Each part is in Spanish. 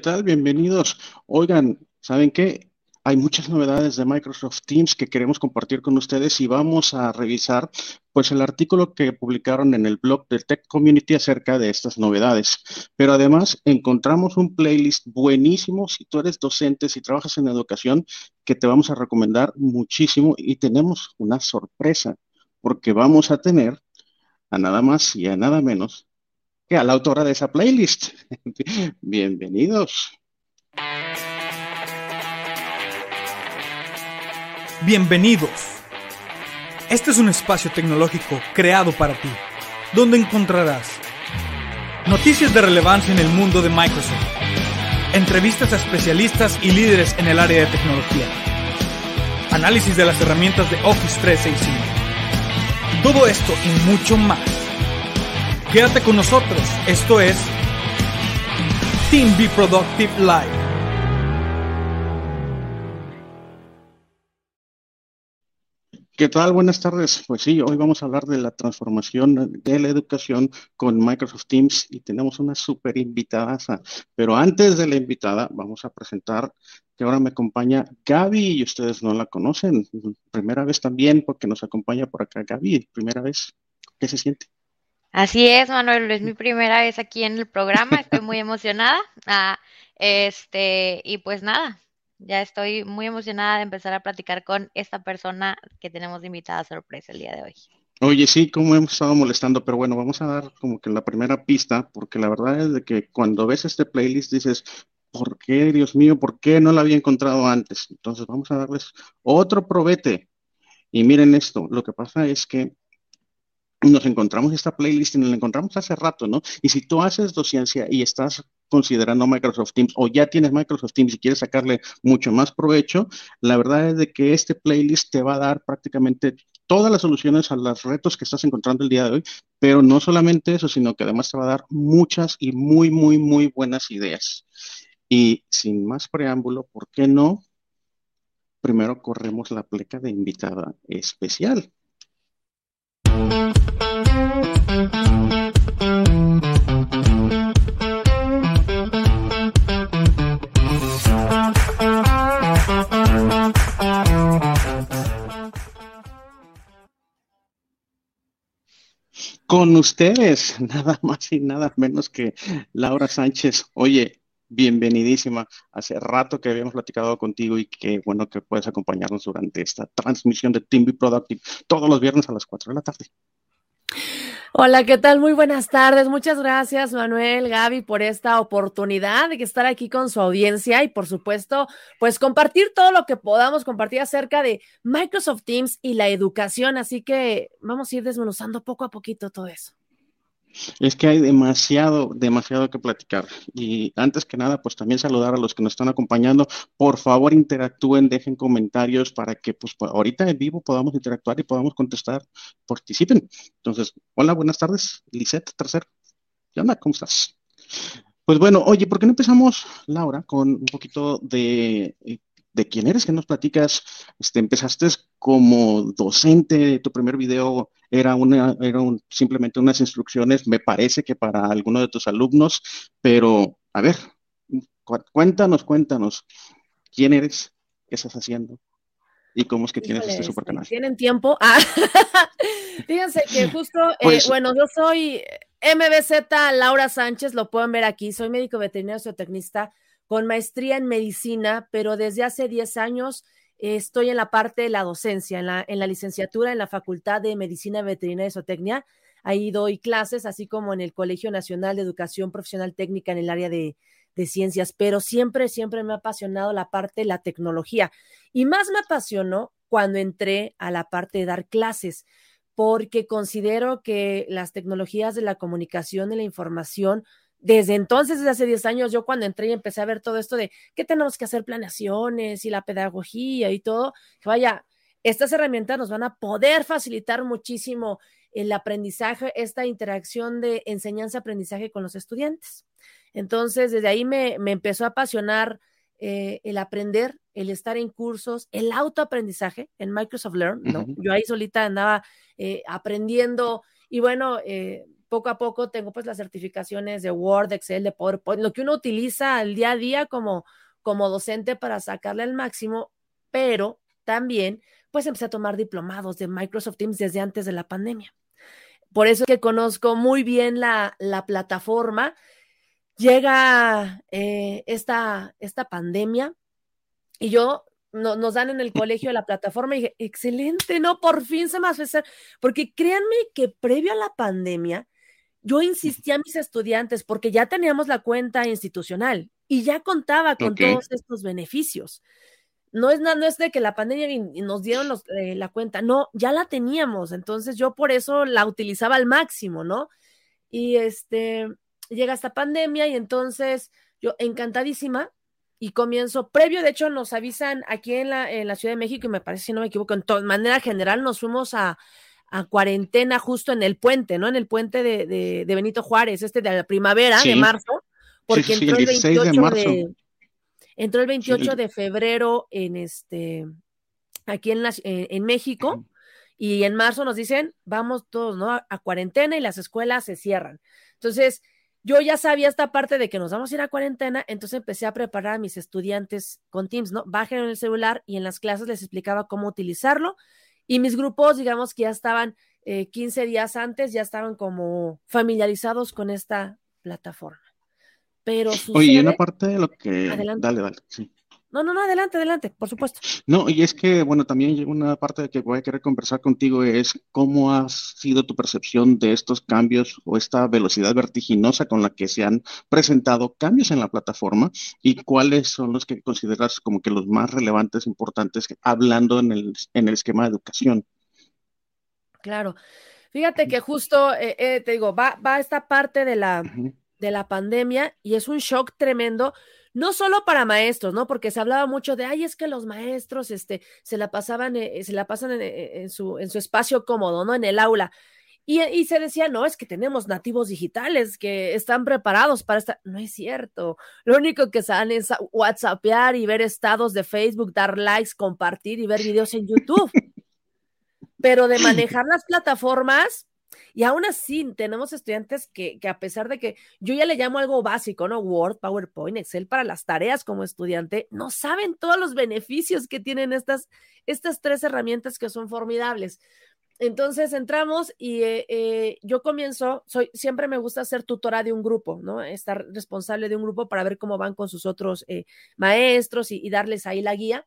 ¿qué tal? Bienvenidos. Oigan, ¿saben qué? Hay muchas novedades de Microsoft Teams que queremos compartir con ustedes y vamos a revisar pues el artículo que publicaron en el blog de Tech Community acerca de estas novedades. Pero además encontramos un playlist buenísimo si tú eres docente, si trabajas en educación, que te vamos a recomendar muchísimo y tenemos una sorpresa porque vamos a tener a nada más y a nada menos a la autora de esa playlist. Bienvenidos. Bienvenidos. Este es un espacio tecnológico creado para ti, donde encontrarás noticias de relevancia en el mundo de Microsoft, entrevistas a especialistas y líderes en el área de tecnología, análisis de las herramientas de Office 365, todo esto y mucho más. Quédate con nosotros, esto es Team Be Productive Live. ¿Qué tal? Buenas tardes. Pues sí, hoy vamos a hablar de la transformación de la educación con Microsoft Teams y tenemos una súper invitada. Pero antes de la invitada, vamos a presentar que ahora me acompaña Gaby y ustedes no la conocen. Primera vez también porque nos acompaña por acá Gaby. Primera vez. ¿Qué se siente? Así es, Manuel, es mi primera vez aquí en el programa, estoy muy emocionada. Ah, este, y pues nada, ya estoy muy emocionada de empezar a platicar con esta persona que tenemos de invitada sorpresa el día de hoy. Oye, sí, como hemos estado molestando, pero bueno, vamos a dar como que la primera pista, porque la verdad es de que cuando ves este playlist dices, ¿por qué, Dios mío, por qué no la había encontrado antes? Entonces vamos a darles otro probete. Y miren esto, lo que pasa es que nos encontramos esta playlist y nos la encontramos hace rato, ¿no? Y si tú haces docencia y estás considerando Microsoft Teams o ya tienes Microsoft Teams y quieres sacarle mucho más provecho, la verdad es de que este playlist te va a dar prácticamente todas las soluciones a los retos que estás encontrando el día de hoy, pero no solamente eso, sino que además te va a dar muchas y muy, muy, muy buenas ideas. Y sin más preámbulo, ¿por qué no? Primero corremos la pleca de invitada especial. Con ustedes, nada más y nada menos que Laura Sánchez. Oye, bienvenidísima. Hace rato que habíamos platicado contigo y qué bueno que puedes acompañarnos durante esta transmisión de Team Be Productive todos los viernes a las 4 de la tarde. Hola, ¿qué tal? Muy buenas tardes. Muchas gracias, Manuel, Gaby, por esta oportunidad de estar aquí con su audiencia y, por supuesto, pues compartir todo lo que podamos compartir acerca de Microsoft Teams y la educación. Así que vamos a ir desmenuzando poco a poquito todo eso. Es que hay demasiado, demasiado que platicar. Y antes que nada, pues también saludar a los que nos están acompañando. Por favor, interactúen, dejen comentarios para que pues ahorita en vivo podamos interactuar y podamos contestar, participen. Entonces, hola, buenas tardes, Lisette Tercer. ¿Qué onda? ¿Cómo estás? Pues bueno, oye, ¿por qué no empezamos, Laura, con un poquito de eh, de quién eres, que nos platicas. Este, empezaste como docente, tu primer video era, una, era simplemente unas instrucciones, me parece que para alguno de tus alumnos, pero a ver, cuéntanos, cuéntanos, ¿quién eres? ¿Qué estás haciendo? ¿Y cómo es que tienes este super canal? ¿Tienen tiempo? Ah, fíjense que justo, eh, pues bueno, yo soy MBZ Laura Sánchez, lo pueden ver aquí, soy médico veterinario zootecnista con maestría en medicina, pero desde hace 10 años estoy en la parte de la docencia, en la, en la licenciatura en la Facultad de Medicina Veterinaria y Zootecnia. Ahí doy clases, así como en el Colegio Nacional de Educación Profesional Técnica en el área de, de ciencias, pero siempre, siempre me ha apasionado la parte de la tecnología. Y más me apasionó cuando entré a la parte de dar clases, porque considero que las tecnologías de la comunicación y la información desde entonces, desde hace 10 años, yo cuando entré y empecé a ver todo esto de qué tenemos que hacer planeaciones y la pedagogía y todo, vaya, estas herramientas nos van a poder facilitar muchísimo el aprendizaje, esta interacción de enseñanza-aprendizaje con los estudiantes. Entonces, desde ahí me, empezó a apasionar eh, el aprender, el estar en cursos, el autoaprendizaje en Microsoft Learn, ¿no? Yo ahí solita andaba eh, aprendiendo y bueno, eh, poco a poco tengo pues las certificaciones de Word, Excel, de PowerPoint, lo que uno utiliza al día a día como, como docente para sacarle al máximo, pero también pues empecé a tomar diplomados de Microsoft Teams desde antes de la pandemia. Por eso es que conozco muy bien la, la plataforma. Llega eh, esta, esta pandemia y yo nos dan en el colegio la plataforma y dije, excelente, no, por fin se me hace porque créanme que previo a la pandemia, yo insistí a mis estudiantes porque ya teníamos la cuenta institucional y ya contaba con todos estos beneficios. No es, no es de que la pandemia nos dieron los, eh, la cuenta, no, ya la teníamos, entonces yo por eso la utilizaba al máximo, ¿no? Y este, llega esta pandemia y entonces yo encantadísima y comienzo, previo, de hecho, nos avisan aquí en la, en la Ciudad de México, y me parece, si no me equivoco, en de manera general nos fuimos a, cuarentena justo en el puente, ¿no? En el puente de, de, Benito Juárez, este de la primavera, de marzo, porque entró, el 28 de, entró el 28 de febrero en este, aquí en, la, en, México, y en marzo nos dicen, vamos todos, ¿no? a cuarentena y las escuelas se cierran. Entonces, yo ya sabía esta parte de que nos vamos a ir a cuarentena, entonces empecé a preparar a mis estudiantes con Teams, ¿no? Bajen el celular y en las clases les explicaba cómo utilizarlo. Y mis grupos, digamos que ya estaban 15 eh, días antes, ya estaban como familiarizados con esta plataforma. Pero Oye, y una parte de lo que... Adelante. Dale, dale, sí. No, no, no, adelante, adelante, por supuesto. No, y es que, bueno, también una parte de que voy a querer conversar contigo es cómo ha sido tu percepción de estos cambios o esta velocidad vertiginosa con la que se han presentado cambios en la plataforma y cuáles son los que consideras como que los más relevantes, importantes, hablando en el, en el esquema de educación. Claro. Fíjate que justo, eh, eh, te digo, va, va esta parte de la, de la pandemia y es un shock tremendo no solo para maestros, ¿no? Porque se hablaba mucho de, ay, es que los maestros este, se la pasaban, eh, se la pasan en, su, en su espacio cómodo, ¿no? En el aula. Y, y, se decía, no, es que tenemos nativos digitales que están preparados para esta. No es cierto. Lo único que saben es WhatsAppear y ver estados de Facebook, dar likes, compartir y ver videos en YouTube. Pero de manejar las plataformas, y aún así, tenemos estudiantes que, que, a pesar de que yo ya le llamo algo básico, ¿no? Word, PowerPoint, Excel para las tareas como estudiante, no saben todos los beneficios que tienen estas, estas tres herramientas que son formidables. Entonces entramos y eh, eh, yo comienzo, soy, siempre me gusta ser tutora de un grupo, ¿no? Estar responsable de un grupo para ver cómo van con sus otros eh, maestros y, y darles ahí la guía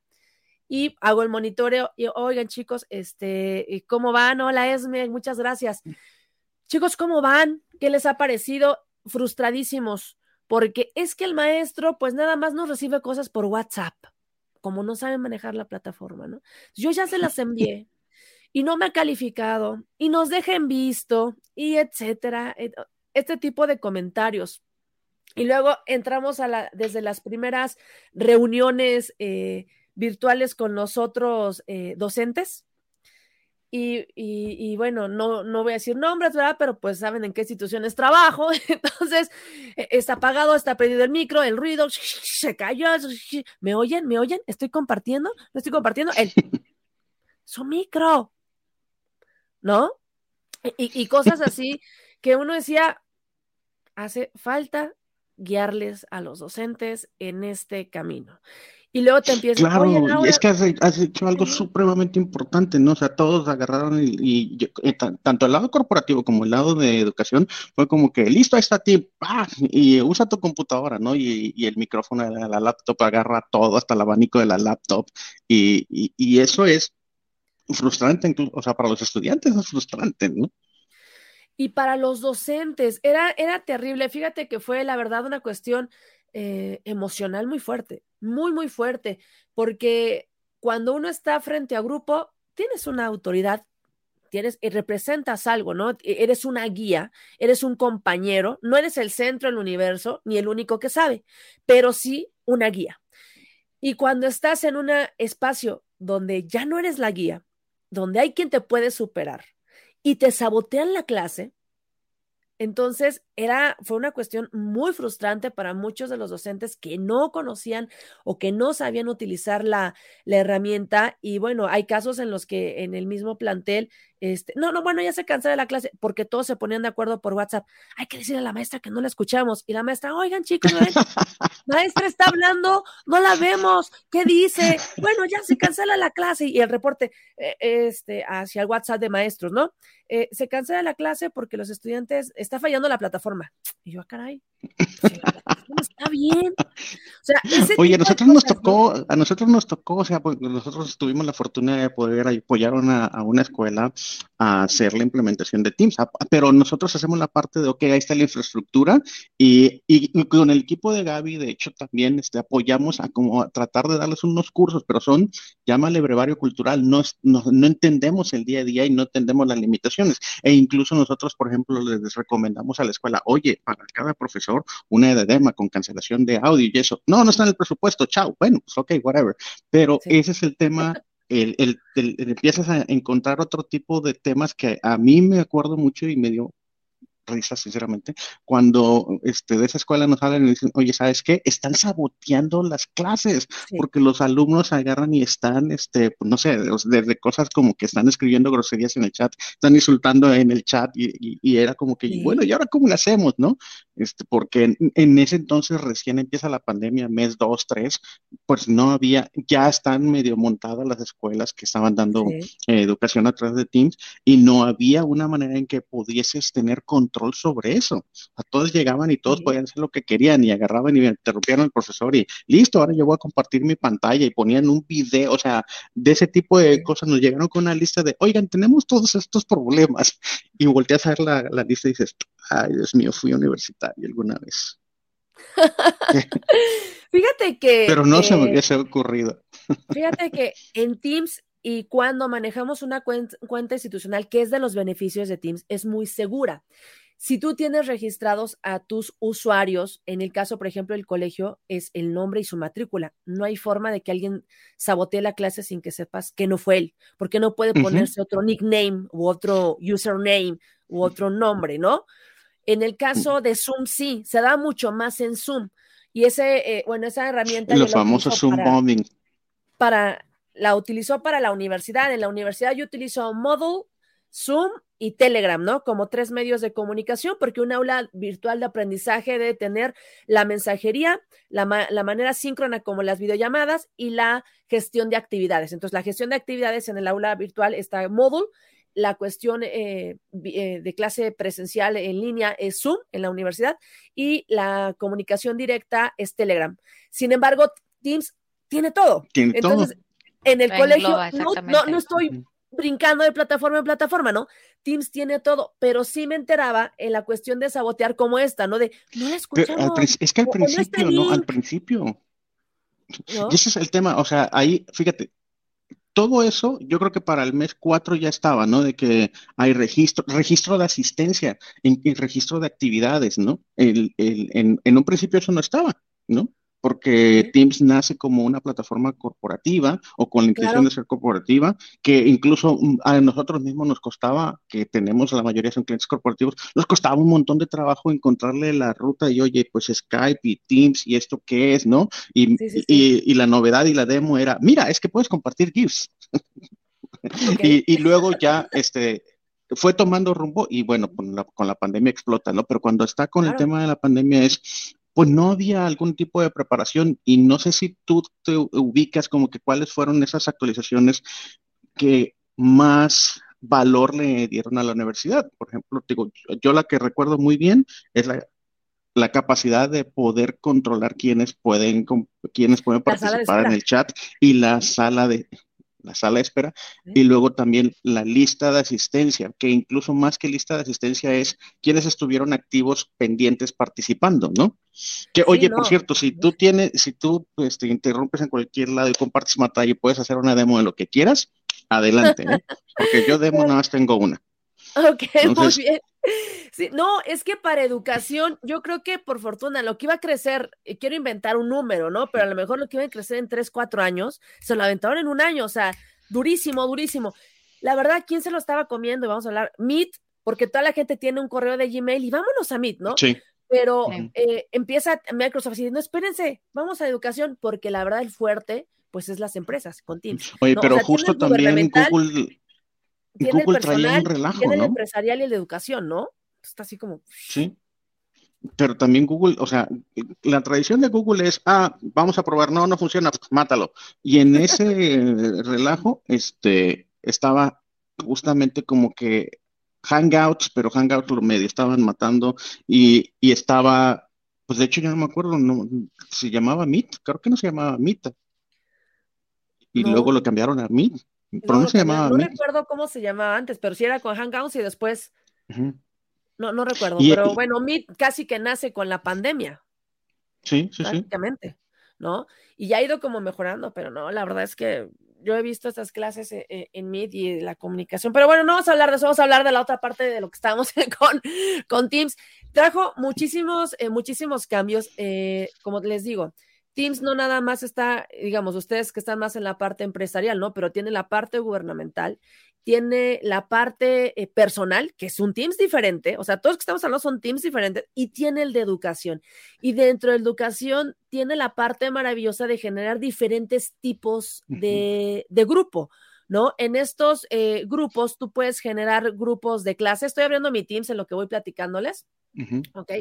y hago el monitoreo y oigan chicos, este, ¿cómo van? Hola Esme, muchas gracias. Mm. Chicos, ¿cómo van? ¿Qué les ha parecido? Frustradísimos, porque es que el maestro pues nada más nos recibe cosas por WhatsApp, como no saben manejar la plataforma, ¿no? Yo ya se las envié y no me ha calificado y nos dejen visto y etcétera, este tipo de comentarios. Y luego entramos a la, desde las primeras reuniones eh, virtuales con los otros eh, docentes. Y, bueno, no, no voy a decir nombres, ¿verdad? Pero pues saben en qué instituciones trabajo. Entonces, e, está apagado, está perdido el micro, el ruido, se cayó. ¿Me oyen? ¿Me oyen? ¿Estoy compartiendo? ¿No estoy compartiendo? El, su micro. ¿No? Y, y cosas así que uno decía, hace falta guiarles a los docentes en este camino y luego te empiezas Claro, y es que has, hecho algo supremamente importante, ¿no? O sea, todos agarraron y, eh, tanto el lado corporativo como el lado de educación fue como que listo, ahí está ti, y usa tu computadora, ¿no? Y, el micrófono de la laptop agarra todo, hasta el abanico de la laptop, y, y eso es frustrante, incluso, o sea, para los estudiantes es frustrante, ¿no? Y para los docentes, era, era terrible. Fíjate que fue, la verdad, una cuestión eh, emocional muy fuerte, muy, muy fuerte, porque cuando uno está frente a grupo, tienes una autoridad, tienes y representas algo, ¿no? E, eres una guía, eres un compañero, no eres el centro del universo ni el único que sabe, pero sí una guía. Y cuando estás en un espacio donde ya no eres la guía, donde hay quien te puede superar y te sabotean la clase, entonces, era, fue una cuestión muy frustrante para muchos de los docentes que no conocían o que no sabían utilizar la, herramienta. Y bueno, hay casos en los que en el mismo plantel este, no, no, bueno, ya se cansó de la clase porque todos se ponían de acuerdo por WhatsApp. Hay que decirle a la maestra que no la escuchamos. Y la maestra, oigan, chicos, maestra está hablando, no la vemos, ¿qué dice? Bueno, ya se cancela la clase. Y el reporte eh, este, hacia el WhatsApp de maestros, ¿no? Eh, se cancela la clase porque los estudiantes, está fallando la plataforma. Y yo, ah, caray, está bien. O sea, Oye, a nosotros nos tocó, a nosotros nos tocó, o sea, pues nosotros tuvimos la fortuna de poder apoyar a una escuela a hacer la implementación de Teams, pero nosotros hacemos la parte de, ok, ahí está la infraestructura y, con el equipo de Gaby, de hecho, también este, apoyamos a como tratar de darles unos cursos, pero son, llámale brevario cultural, no, no, no entendemos el día a día y no entendemos las limitaciones. E incluso nosotros, por ejemplo, les recomendamos a la escuela, oye, para cada profesor, una edema con cancelación de audio y eso. No, no está en el presupuesto, chao. Bueno, pues ok, whatever. Pero ese es el tema el, el, empiezas a encontrar otro tipo de temas que a mí me acuerdo mucho y me dio risa, sinceramente, cuando este, de esa escuela nos hablan y dicen, oye, ¿sabes qué? Están saboteando las clases porque los alumnos agarran y están, este, no sé, desde cosas como que están escribiendo groserías en el chat, están insultando en el chat y, y, era como que, bueno, ¿y ahora cómo lo hacemos, no? Este, porque en, ese entonces recién empieza la pandemia, mes dos, tres, pues no había, ya están medio montadas las escuelas que estaban dando eh, educación a través de Teams y no había una manera en que pudieses tener control control sobre eso. A todos llegaban y todos podían hacer lo que querían y agarraban y me interrumpían al profesor y listo, ahora yo voy a compartir mi pantalla y ponían un video, o sea, de ese tipo de cosas nos llegaron con una lista de, oigan, tenemos todos estos problemas y volteas a ver la, la lista y dices, ay, Dios mío, fui universitario alguna vez. Fíjate que... Pero no se me hubiese ocurrido. Fíjate que en Teams y cuando manejamos una cuenta, cuenta, institucional, que es de los beneficios de Teams, es muy segura. Si tú tienes registrados a tus usuarios, en el caso, por ejemplo, del colegio, es el nombre y su matrícula. No hay forma de que alguien sabotee la clase sin que sepas que no fue él, porque no puede ponerse otro nickname u otro username u otro nombre, ¿no? En el caso de Zoom, sí, se da mucho más en Zoom. Y ese, eh, bueno, esa herramienta. Los famosos Zoom bombing. Para, la utilizó para la universidad. En la universidad yo utilizo Moodle, Zoom y Telegram, ¿no? Como tres medios de comunicación, porque un aula virtual de aprendizaje debe tener la mensajería, la, manera síncrona como las videollamadas y la gestión de actividades. Entonces, la gestión de actividades en el aula virtual está Moodle, la cuestión eh, eh, de clase presencial en línea es Zoom en la universidad y la comunicación directa es Telegram. Sin embargo, Teams tiene todo. Tiene Entonces, en el colegio no, no, estoy brincando de plataforma en plataforma, ¿no? Teams tiene todo, pero sí me enteraba en la cuestión de sabotear como esta, ¿no? De, no la escuchamos. es que al principio, ¿no? Al principio. Y ese es el tema, o sea, ahí, fíjate, todo eso, yo creo que para el mes 4 ya estaba, ¿no? De que hay registro, registro de asistencia y, registro de actividades, ¿no? El, el, en, en un principio eso no estaba, ¿no? Porque Teams nace como una plataforma corporativa o con la intención de ser corporativa, que incluso mm, a nosotros mismos nos costaba, que tenemos la mayoría son clientes corporativos, nos costaba un montón de trabajo encontrarle la ruta y oye, pues Skype y Teams y esto qué es, ¿no? Y, y, la novedad y la demo era, mira, es que puedes compartir GIFs. y, y luego ya, este, fue tomando rumbo y bueno, con la, con la, pandemia explota, ¿no? Pero cuando está con el tema de la pandemia es, pues no había algún tipo de preparación y no sé si tú te ubicas como que cuáles fueron esas actualizaciones que más valor le dieron a la universidad. Por ejemplo, digo, yo la que recuerdo muy bien es la, capacidad de poder controlar quiénes pueden, quiénes pueden participar en el chat y la sala de, la sala de espera, y luego también la lista de asistencia, que incluso más que lista de asistencia es quienes estuvieron activos pendientes participando, ¿no? Que, oye, por cierto, si tú tienes, si tú pues, te interrumpes en cualquier lado y compartes pantalla y puedes hacer una demo de lo que quieras, adelante, ¿eh? porque yo demo nada más tengo una. Ok, muy bien. Sí, no, es que para educación, yo creo que por fortuna, lo que iba a crecer, eh, quiero inventar un número, ¿no? Pero a lo mejor lo que iba a crecer en tres, cuatro años, se lo aventaron en un año, o sea, durísimo, durísimo. La verdad, ¿quién se lo estaba comiendo? Vamos a hablar, Meet, porque toda la gente tiene un correo de Gmail y vámonos a Meet, ¿no? Sí. Pero eh, empieza Microsoft diciendo, espérense, vamos a educación, porque la verdad el fuerte, pues es las empresas con Teams. Oye, pero justo también Google tiene el personal, tiene el empresarial y el de educación, ¿no? Está así como. Sí. Pero también Google, o sea, la tradición de Google es, ah, vamos a probar, no, no funciona, mátalo. Y en ese relajo, este, estaba justamente como que Hangouts, pero Hangouts lo medio estaban matando y, y estaba, pues de hecho ya no me acuerdo, no, se llamaba Meet, creo que no se llamaba Meet. Y luego lo cambiaron a Meet. Pero no, se llamaba no recuerdo cómo se llamaba antes, pero sí era con Hangouts y después. No, no recuerdo, pero bueno, Meet casi que nace con la pandemia. Sí, sí, sí. ¿no? Y ya ha ido como mejorando, pero no, la verdad es que yo he visto estas clases eh, eh, en, Meet y la comunicación, pero bueno, no vamos a hablar de eso, vamos a hablar de la otra parte de lo que estamos con, con Teams. Trajo muchísimos, eh, muchísimos cambios, como les digo, Teams no nada más está, digamos, ustedes que están más en la parte empresarial, ¿no? Pero tiene la parte gubernamental, tiene la parte personal, que es un Teams diferente, o sea, todos que estamos hablando son Teams diferentes, y tiene el de educación. Y dentro de educación tiene la parte maravillosa de generar diferentes tipos de, grupo. ¿no? En estos eh, grupos tú puedes generar grupos de clase. Estoy abriendo mi Teams en lo que voy platicándoles. ¿Ok?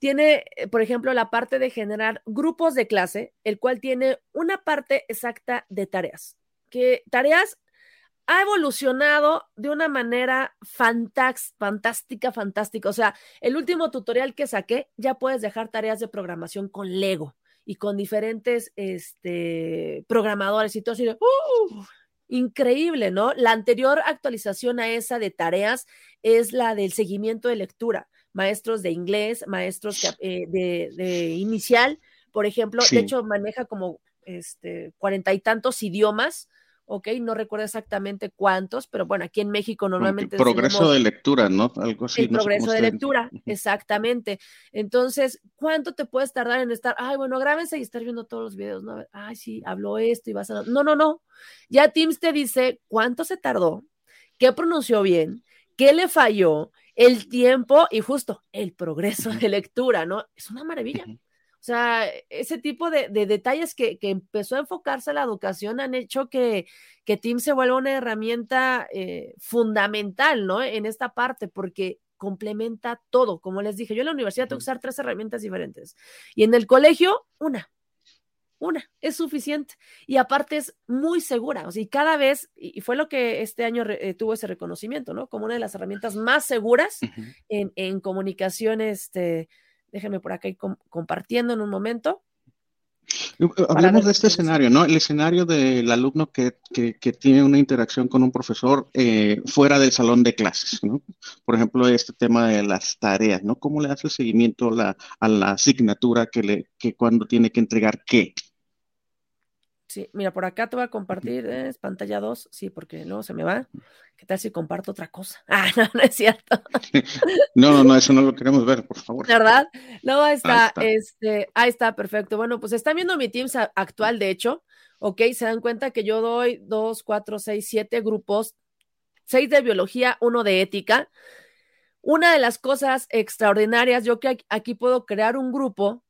Tiene, eh, por ejemplo, la parte de generar grupos de clase, el cual tiene una parte exacta de tareas. Que tareas ha evolucionado de una manera fantástica, fantástica. O sea, el último tutorial que saqué, ya puedes dejar tareas de programación con Lego y con diferentes este, programadores y todo así ¡uh! increíble, ¿no? La anterior actualización a esa de tareas es la del seguimiento de lectura. Maestros de inglés, maestros eh, de, inicial, por ejemplo, de hecho maneja como este cuarenta y tantos idiomas ¿ok? No recuerdo exactamente cuántos, pero bueno, aquí en México normalmente... Progreso de lectura, ¿no? Algo así. El progreso de lectura, exactamente. Entonces, ¿cuánto te puedes tardar en estar, ay, bueno, grábense y estar viendo todos los videos, ¿no? Ay, sí, habló esto y vas a... No, no, no. Ya Teams te dice cuánto se tardó, qué pronunció bien, qué le falló, el tiempo y justo el progreso de lectura, ¿no? Es una maravilla. O sea, ese tipo de, detalles que, empezó a enfocarse la educación han hecho que, que Teams se vuelva una herramienta eh, fundamental, ¿no? En esta parte, porque complementa todo. Como les dije, yo en la universidad tengo que usar tres herramientas diferentes y en el colegio, una. Una, es suficiente. Y aparte es muy segura. O sea, y cada vez, y fue lo que este año eh, tuvo ese reconocimiento, ¿no? Como una de las herramientas más seguras en, en comunicación este, Déjenme por acá ir compartiendo en un momento. Eh, hablemos de este escenario, ¿no? El escenario del alumno que, tiene una interacción con un profesor eh, fuera del salón de clases, ¿no? Por ejemplo, este tema de las tareas, ¿no? ¿Cómo le hace el seguimiento a la asignatura que, le, que cuando tiene que entregar qué? Sí, mira, por acá te voy a compartir, es pantalla 2, sí, porque luego se me va. ¿Qué tal si comparto otra cosa? Ah, no, no es cierto. no, no, no, eso no lo queremos ver, por favor. ¿Verdad? No, ahí está, este, ahí está, perfecto. Bueno, pues están viendo mi Teams actual, de hecho, ok, se dan cuenta que yo doy dos, cuatro, seis, siete grupos, seis de biología, uno de ética. Una de las cosas extraordinarias, yo que aquí puedo crear un grupo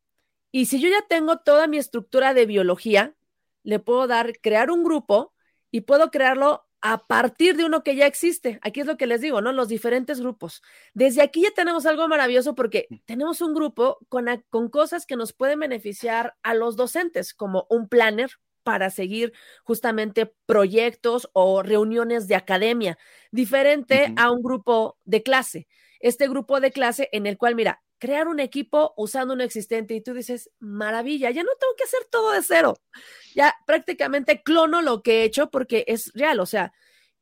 y si yo ya tengo toda mi estructura de biología, le puedo dar, crear un grupo y puedo crearlo a partir de uno que ya existe. Aquí es lo que les digo, ¿no? Los diferentes grupos. Desde aquí ya tenemos algo maravilloso porque mm. tenemos un grupo con, con cosas que nos pueden beneficiar a los docentes, como un planner para seguir justamente proyectos o reuniones de academia, diferente a un grupo de clase. Este grupo de clase en el cual, mira, crear un equipo usando uno existente y tú dices, maravilla, ya no tengo que hacer todo de cero. Ya prácticamente clono lo que he hecho porque es real, o sea,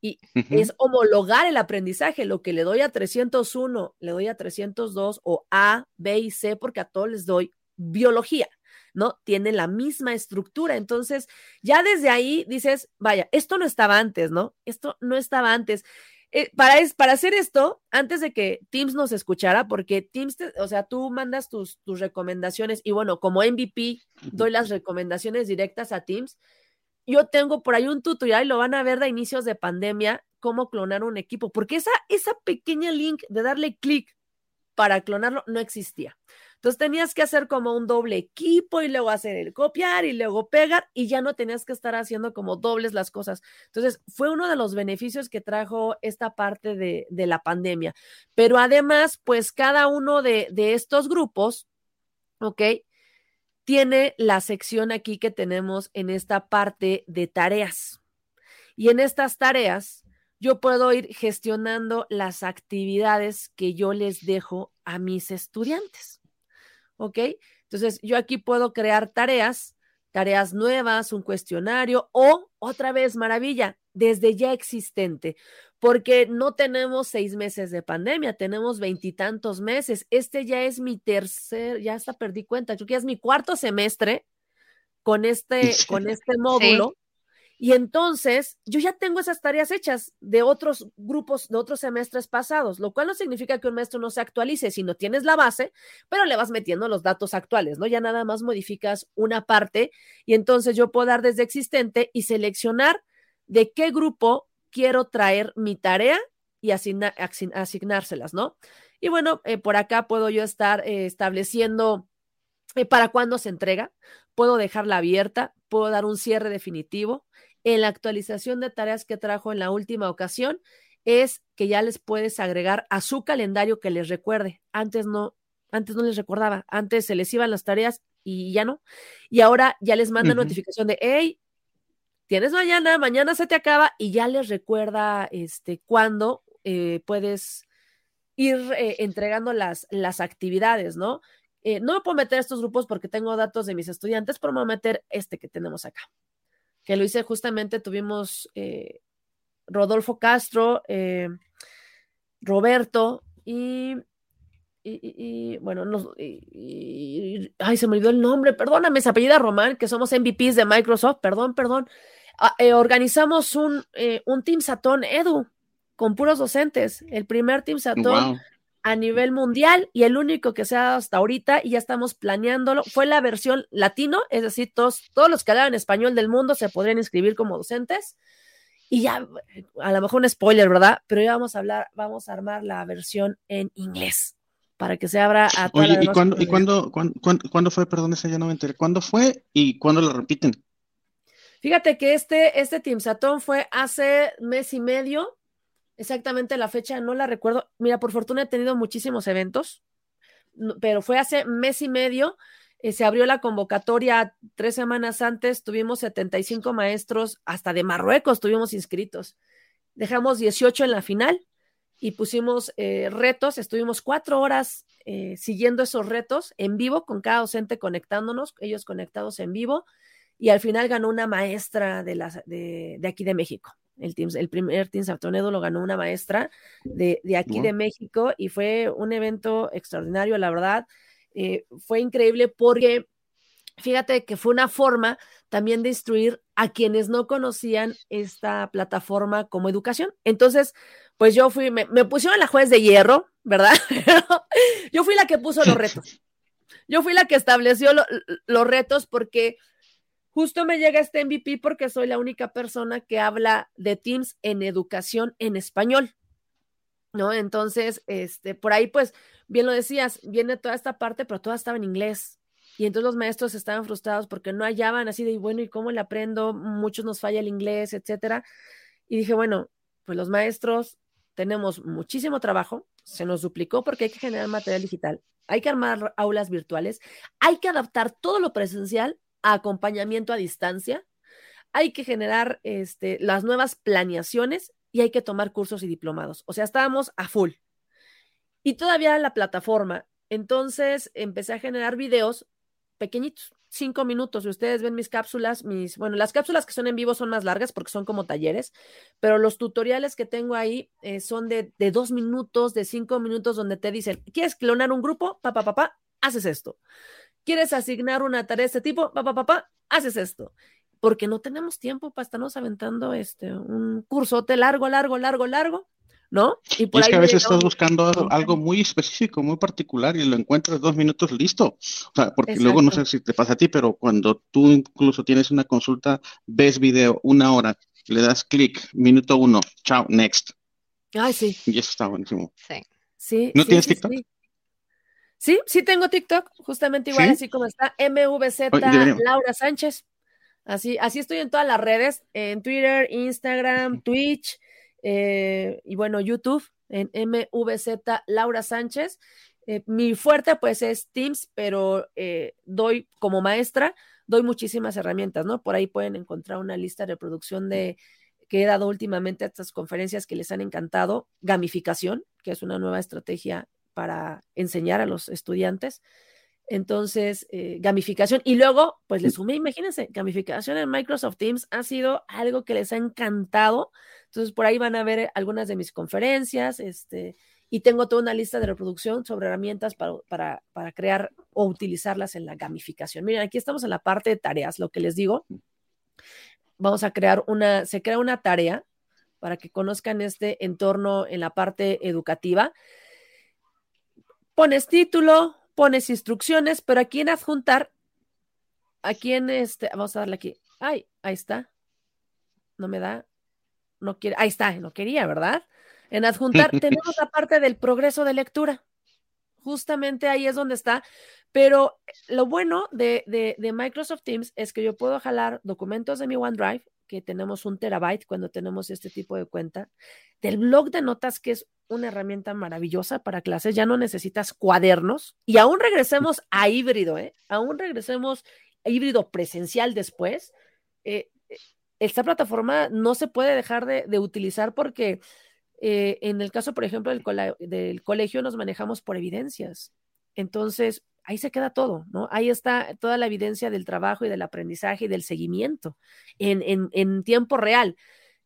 y es homologar el aprendizaje. Lo que le doy a 301, le doy a 302 o A, B y C porque a todos les doy biología. ¿no? Tiene la misma estructura. Entonces, ya desde ahí dices, vaya, esto no estaba antes, ¿no? Esto no estaba antes. Eh, para, es, para hacer esto, antes de que Teams nos escuchara, porque Teams, o sea, tú mandas tus, tus recomendaciones y bueno, como MVP, doy las recomendaciones directas a Teams. Yo tengo por ahí un tutorial y lo van a ver de inicios de pandemia, cómo clonar un equipo, porque esa, esa pequeña link de darle clic para clonarlo no existía. Entonces tenías que hacer como un doble equipo y luego hacer el copiar y luego pegar y ya no tenías que estar haciendo como dobles las cosas. Entonces fue uno de los beneficios que trajo esta parte de, la pandemia. Pero además, pues cada uno de, estos grupos, ¿ok? Tiene la sección aquí que tenemos en esta parte de tareas. Y en estas tareas, yo puedo ir gestionando las actividades que yo les dejo a mis estudiantes. ¿Ok? Entonces, yo aquí puedo crear tareas, tareas nuevas, un cuestionario o otra vez, maravilla, desde ya existente, porque no tenemos seis meses de pandemia, tenemos veintitantos meses. Este ya es mi tercer, ya hasta perdí cuenta, yo que ya es mi cuarto semestre con este, con este módulo. Y entonces yo ya tengo esas tareas hechas de otros grupos, de otros semestres pasados, lo cual no significa que un maestro no se actualice, sino tienes la base, pero le vas metiendo los datos actuales, ¿no? Ya nada más modificas una parte y entonces yo puedo dar desde existente y seleccionar de qué grupo quiero traer mi tarea y asignárselas, ¿no? Y bueno, eh, por acá puedo yo estar eh, estableciendo eh, para cuándo se entrega, puedo dejarla abierta, puedo dar un cierre definitivo, en la actualización de tareas que trajo en la última ocasión es que ya les puedes agregar a su calendario que les recuerde. Antes no, antes no les recordaba, antes se les iban las tareas y ya no. Y ahora ya les manda notificación de, hey, tienes mañana, mañana se te acaba y ya les recuerda este, cuándo eh, puedes ir eh, entregando las, las actividades, ¿no? Eh, no me puedo meter a estos grupos porque tengo datos de mis estudiantes, pero me voy a meter este que tenemos acá que lo hice justamente, tuvimos eh, Rodolfo Castro, eh, Roberto y, bueno, ay, se me olvidó el nombre, perdóname, se apellida Román, que somos MVPs de Microsoft, perdón, perdón. Ah, eh, organizamos un, un Team Satón Edu con puros docentes, el primer Team Satón a nivel mundial y el único que se ha dado hasta ahorita y ya estamos planeándolo fue la versión latino, es decir, todos, todos los que hablan español del mundo se podrían inscribir como docentes y ya, a lo mejor un spoiler, ¿verdad? Pero ya vamos a hablar, vamos a armar la versión en inglés para que se abra a toda Oye, ¿y, cuándo, ¿y cuándo, cuándo, fue? Perdón, esa ya no me enteré. ¿Cuándo fue y cuándo lo repiten? Fíjate que este, este Team Satón fue hace mes y medio exactamente la fecha, no la recuerdo. Mira, por fortuna he tenido muchísimos eventos, pero fue hace mes y medio. Eh, se abrió la convocatoria tres semanas antes, tuvimos 75 maestros, hasta de Marruecos tuvimos inscritos. Dejamos 18 en la final y pusimos eh, retos, estuvimos cuatro horas eh, siguiendo esos retos en vivo con cada docente conectándonos, ellos conectados en vivo, y al final ganó una maestra de, de aquí de México. El, el primer Team Sartonedo lo ganó una maestra de, aquí de México y fue un evento extraordinario, la verdad. Eh, fue increíble porque fíjate que fue una forma también de instruir a quienes no conocían esta plataforma como educación. Entonces, pues yo fui, me, pusieron la juez de hierro, ¿verdad? yo fui la que puso los retos. Yo fui la que estableció los retos porque Justo me llega este MVP porque soy la única persona que habla de Teams en educación en español. ¿No? Entonces, este, por ahí, pues, bien lo decías, viene toda esta parte, pero toda estaba en inglés. Y entonces los maestros estaban frustrados porque no hallaban así de, bueno, ¿y cómo le aprendo? Muchos nos falla el inglés, etcétera. Y dije, bueno, pues los maestros tenemos muchísimo trabajo, se nos duplicó porque hay que generar material digital, hay que armar aulas virtuales, hay que adaptar todo lo presencial acompañamiento a distancia, hay que generar este, las nuevas planeaciones y hay que tomar cursos y diplomados. O sea, estábamos a full. Y todavía la plataforma. Entonces empecé a generar videos pequeñitos, cinco minutos. Si ustedes ven mis cápsulas, mis, bueno, las cápsulas que son en vivo son más largas porque son como talleres, pero los tutoriales que tengo ahí eh, son de, de, dos minutos, de cinco minutos, donde te dicen, ¿quieres clonar un grupo? Papá, papá, haces esto. ¿Quieres asignar una tarea de este tipo? Papá, papá, haces esto. Porque no tenemos tiempo para estarnos aventando este, un cursote largo, largo, largo, largo, ¿no? Y, es que a veces estás buscando algo muy específico, muy particular y lo encuentras dos minutos listo. O sea, porque luego no sé si te pasa a ti, pero cuando tú incluso tienes una consulta, ves video una hora, le das clic, minuto uno, chao, next. Ay, sí. Y eso está buenísimo. Sí. Sí. ¿No tienes TikTok? Sí, sí tengo TikTok, justamente igual así como está MVZ Laura Sánchez. Así, así estoy en todas las redes, en Twitter, Instagram, Twitch eh, y bueno, YouTube, en MVZ Laura Sánchez. Eh, mi fuerte pues es Teams, pero eh, doy como maestra, doy muchísimas herramientas, ¿no? Por ahí pueden encontrar una lista de producción de que he dado últimamente a estas conferencias que les han encantado, gamificación, que es una nueva estrategia para enseñar a los estudiantes. Entonces, eh, gamificación. Y luego, pues le sumé, imagínense, gamificación en Microsoft Teams ha sido algo que les ha encantado. Entonces, por ahí van a ver algunas de mis conferencias, este, y tengo toda una lista de reproducción sobre herramientas para, para crear o utilizarlas en la gamificación. Miren, aquí estamos en la parte de tareas, lo que les digo. Vamos a crear una, se crea una tarea para que conozcan este entorno en la parte educativa pones título, pones instrucciones, pero aquí en adjuntar, aquí en este, vamos a darle aquí. Ay, ahí está. No me da. No quiere. Ahí está, no quería, ¿verdad? En adjuntar tenemos la parte del progreso de lectura. Justamente ahí es donde está. Pero lo bueno de, de Microsoft Teams es que yo puedo jalar documentos de mi OneDrive, que tenemos un terabyte cuando tenemos este tipo de cuenta, del blog de notas, que es una herramienta maravillosa para clases, ya no necesitas cuadernos y aún regresemos a híbrido, ¿eh? aún regresemos a híbrido presencial después, eh, esta plataforma no se puede dejar de, utilizar porque eh, en el caso, por ejemplo, del, del colegio nos manejamos por evidencias. Entonces, ahí se queda todo, ¿no? Ahí está toda la evidencia del trabajo y del aprendizaje y del seguimiento en, en, en tiempo real.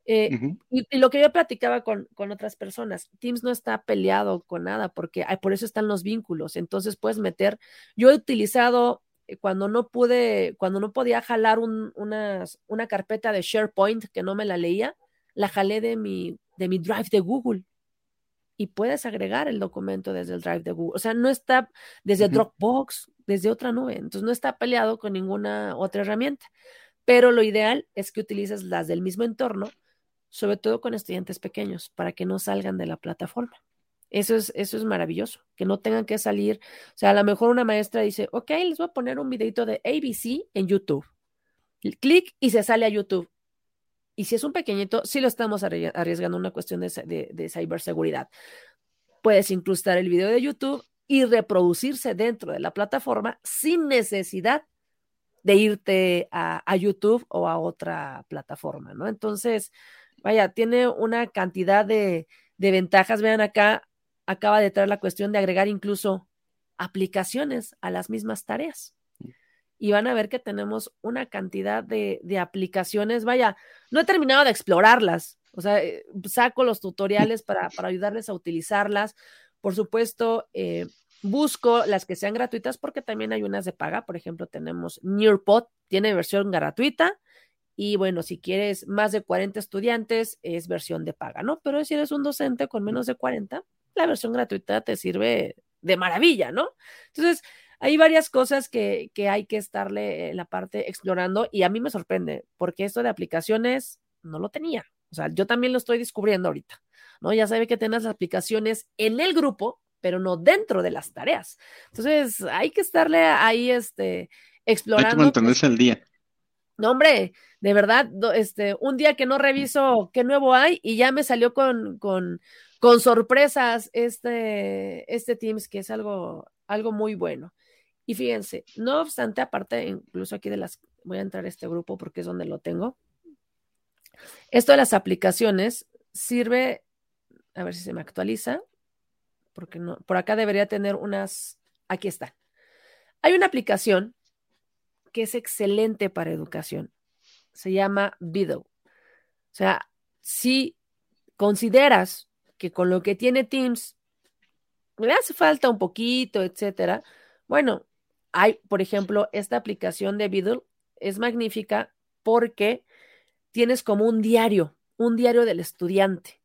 Eh, y, lo que yo platicaba con, con, otras personas, Teams no está peleado con nada porque por eso están los vínculos. Entonces puedes meter, yo he utilizado eh, cuando no pude, cuando no podía jalar un, una, una carpeta de SharePoint que no me la leía, la jalé de mi, de mi Drive de Google y puedes agregar el documento desde el Drive de Google. O sea, no está desde Dropbox, desde otra nube. Entonces no está peleado con ninguna otra herramienta. Pero lo ideal es que utilices las del mismo entorno sobre todo con estudiantes pequeños, para que no salgan de la plataforma. Eso es, eso es maravilloso, que no tengan que salir. O sea, a lo mejor una maestra dice, ok, les voy a poner un videito de ABC en YouTube. Clic y se sale a YouTube. Y si es un pequeñito, sí lo estamos arriesgando una cuestión de, de, ciberseguridad. Puedes incrustar el video de YouTube y reproducirse dentro de la plataforma sin necesidad de irte a, a YouTube o a otra plataforma, ¿no? Entonces, vaya, tiene una cantidad de, ventajas. Vean acá, acaba de traer la cuestión de agregar incluso aplicaciones a las mismas tareas. Y van a ver que tenemos una cantidad de, aplicaciones. Vaya, no he terminado de explorarlas. O sea, eh, saco los tutoriales para, ayudarles a utilizarlas. Por supuesto, eh, busco las que sean gratuitas porque también hay unas de paga. Por ejemplo, tenemos Nearpod, tiene versión gratuita y bueno, si quieres más de 40 estudiantes, es versión de paga, ¿no? Pero si eres un docente con menos de 40, la versión gratuita te sirve de maravilla, ¿no? Entonces, hay varias cosas que, que hay que estarle en la parte explorando y a mí me sorprende porque esto de aplicaciones no lo tenía. O sea, yo también lo estoy descubriendo ahorita, ¿no? Ya sabe que tienes aplicaciones en el grupo, pero no dentro de las tareas. Entonces, hay que estarle ahí, este, explorando. Hay que mantenerse al día. No, hombre, de verdad, este, un día que no reviso qué nuevo hay y ya me salió con, con, con sorpresas este, este Teams, que es algo, algo muy bueno. Y fíjense, no obstante, aparte, incluso aquí de las, voy a entrar a este grupo porque es donde lo tengo. Esto de las aplicaciones sirve, a ver si se me actualiza, porque no, por acá debería tener unas, aquí está. Hay una aplicación que es excelente para educación. Se llama Vido. O sea, si consideras que con lo que tiene Teams le hace falta un poquito, etcétera, bueno, hay, por ejemplo, esta aplicación de Vido es magnífica porque tienes como un diario, un diario del estudiante.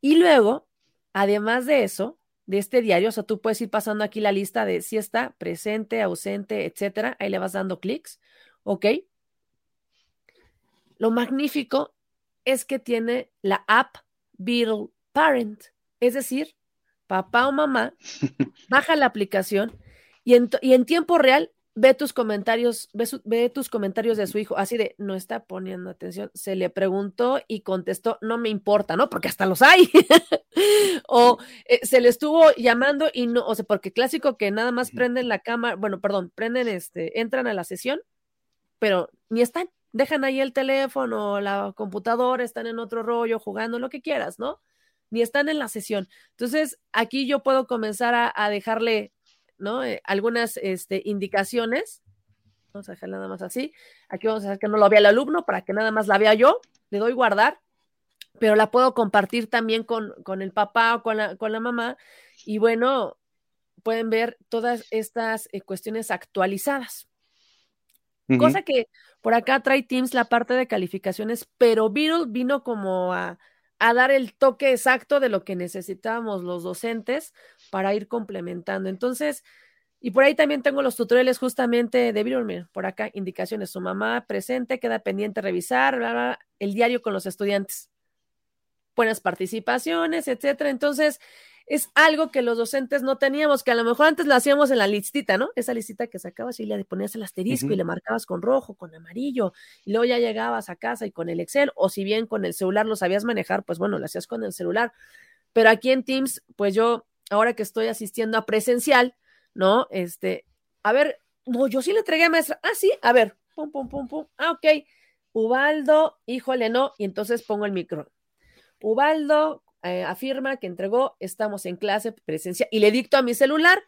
Y luego, además de eso, de este diario. O sea, tú puedes ir pasando aquí la lista de si está presente, ausente, etcétera. Ahí le vas dando clics. ¿Ok? Lo magnífico es que tiene la app Beetle Parent. Es decir, papá o mamá, baja la aplicación y en, y en tiempo real ve tus comentarios, ve, tus comentarios de su hijo, así de, no está poniendo atención, se le preguntó y contestó, no me importa, ¿no? Porque hasta los hay. o eh, se le estuvo llamando y no, o sea, porque clásico que nada más prenden la cámara, bueno, perdón, prenden este, entran a la sesión, pero ni están, dejan ahí el teléfono, la computadora, están en otro rollo, jugando, lo que quieras, ¿no? Ni están en la sesión. Entonces, aquí yo puedo comenzar a dejarle ¿no? Eh, algunas este, indicaciones. Vamos a dejar nada más así. Aquí vamos a hacer que no lo vea el alumno para que nada más la vea yo. Le doy guardar, pero la puedo compartir también con, con el papá o con la, con la mamá. Y bueno, pueden ver todas estas eh, cuestiones actualizadas. Cosa que por acá trae Teams la parte de calificaciones, pero Beetle vino como a, a dar el toque exacto de lo que necesitábamos los docentes para ir complementando. Entonces, y por ahí también tengo los tutoriales justamente de Virulmir, por acá indicaciones, su mamá presente, queda pendiente revisar, el diario con los estudiantes, buenas participaciones, etcétera. Entonces, es algo que los docentes no teníamos, que a lo mejor antes lo hacíamos en la listita, ¿no? Esa listita que sacabas y le ponías el asterisco y le marcabas con rojo, con amarillo, y luego ya llegabas a casa y con el Excel, o si bien con el celular lo sabías manejar, pues bueno, lo hacías con el celular. Pero aquí en Teams, pues yo, ahora que estoy asistiendo a presencial, ¿no? Este, a ver, no, yo sí le entregué a maestra. Ah, sí, a ver, pum, pum, pum, pum. Ah, ok. Ubaldo, híjole, no, y entonces pongo el micro. Ubaldo, eh, afirma que entregó, estamos en clase presencia y le dicto a mi celular,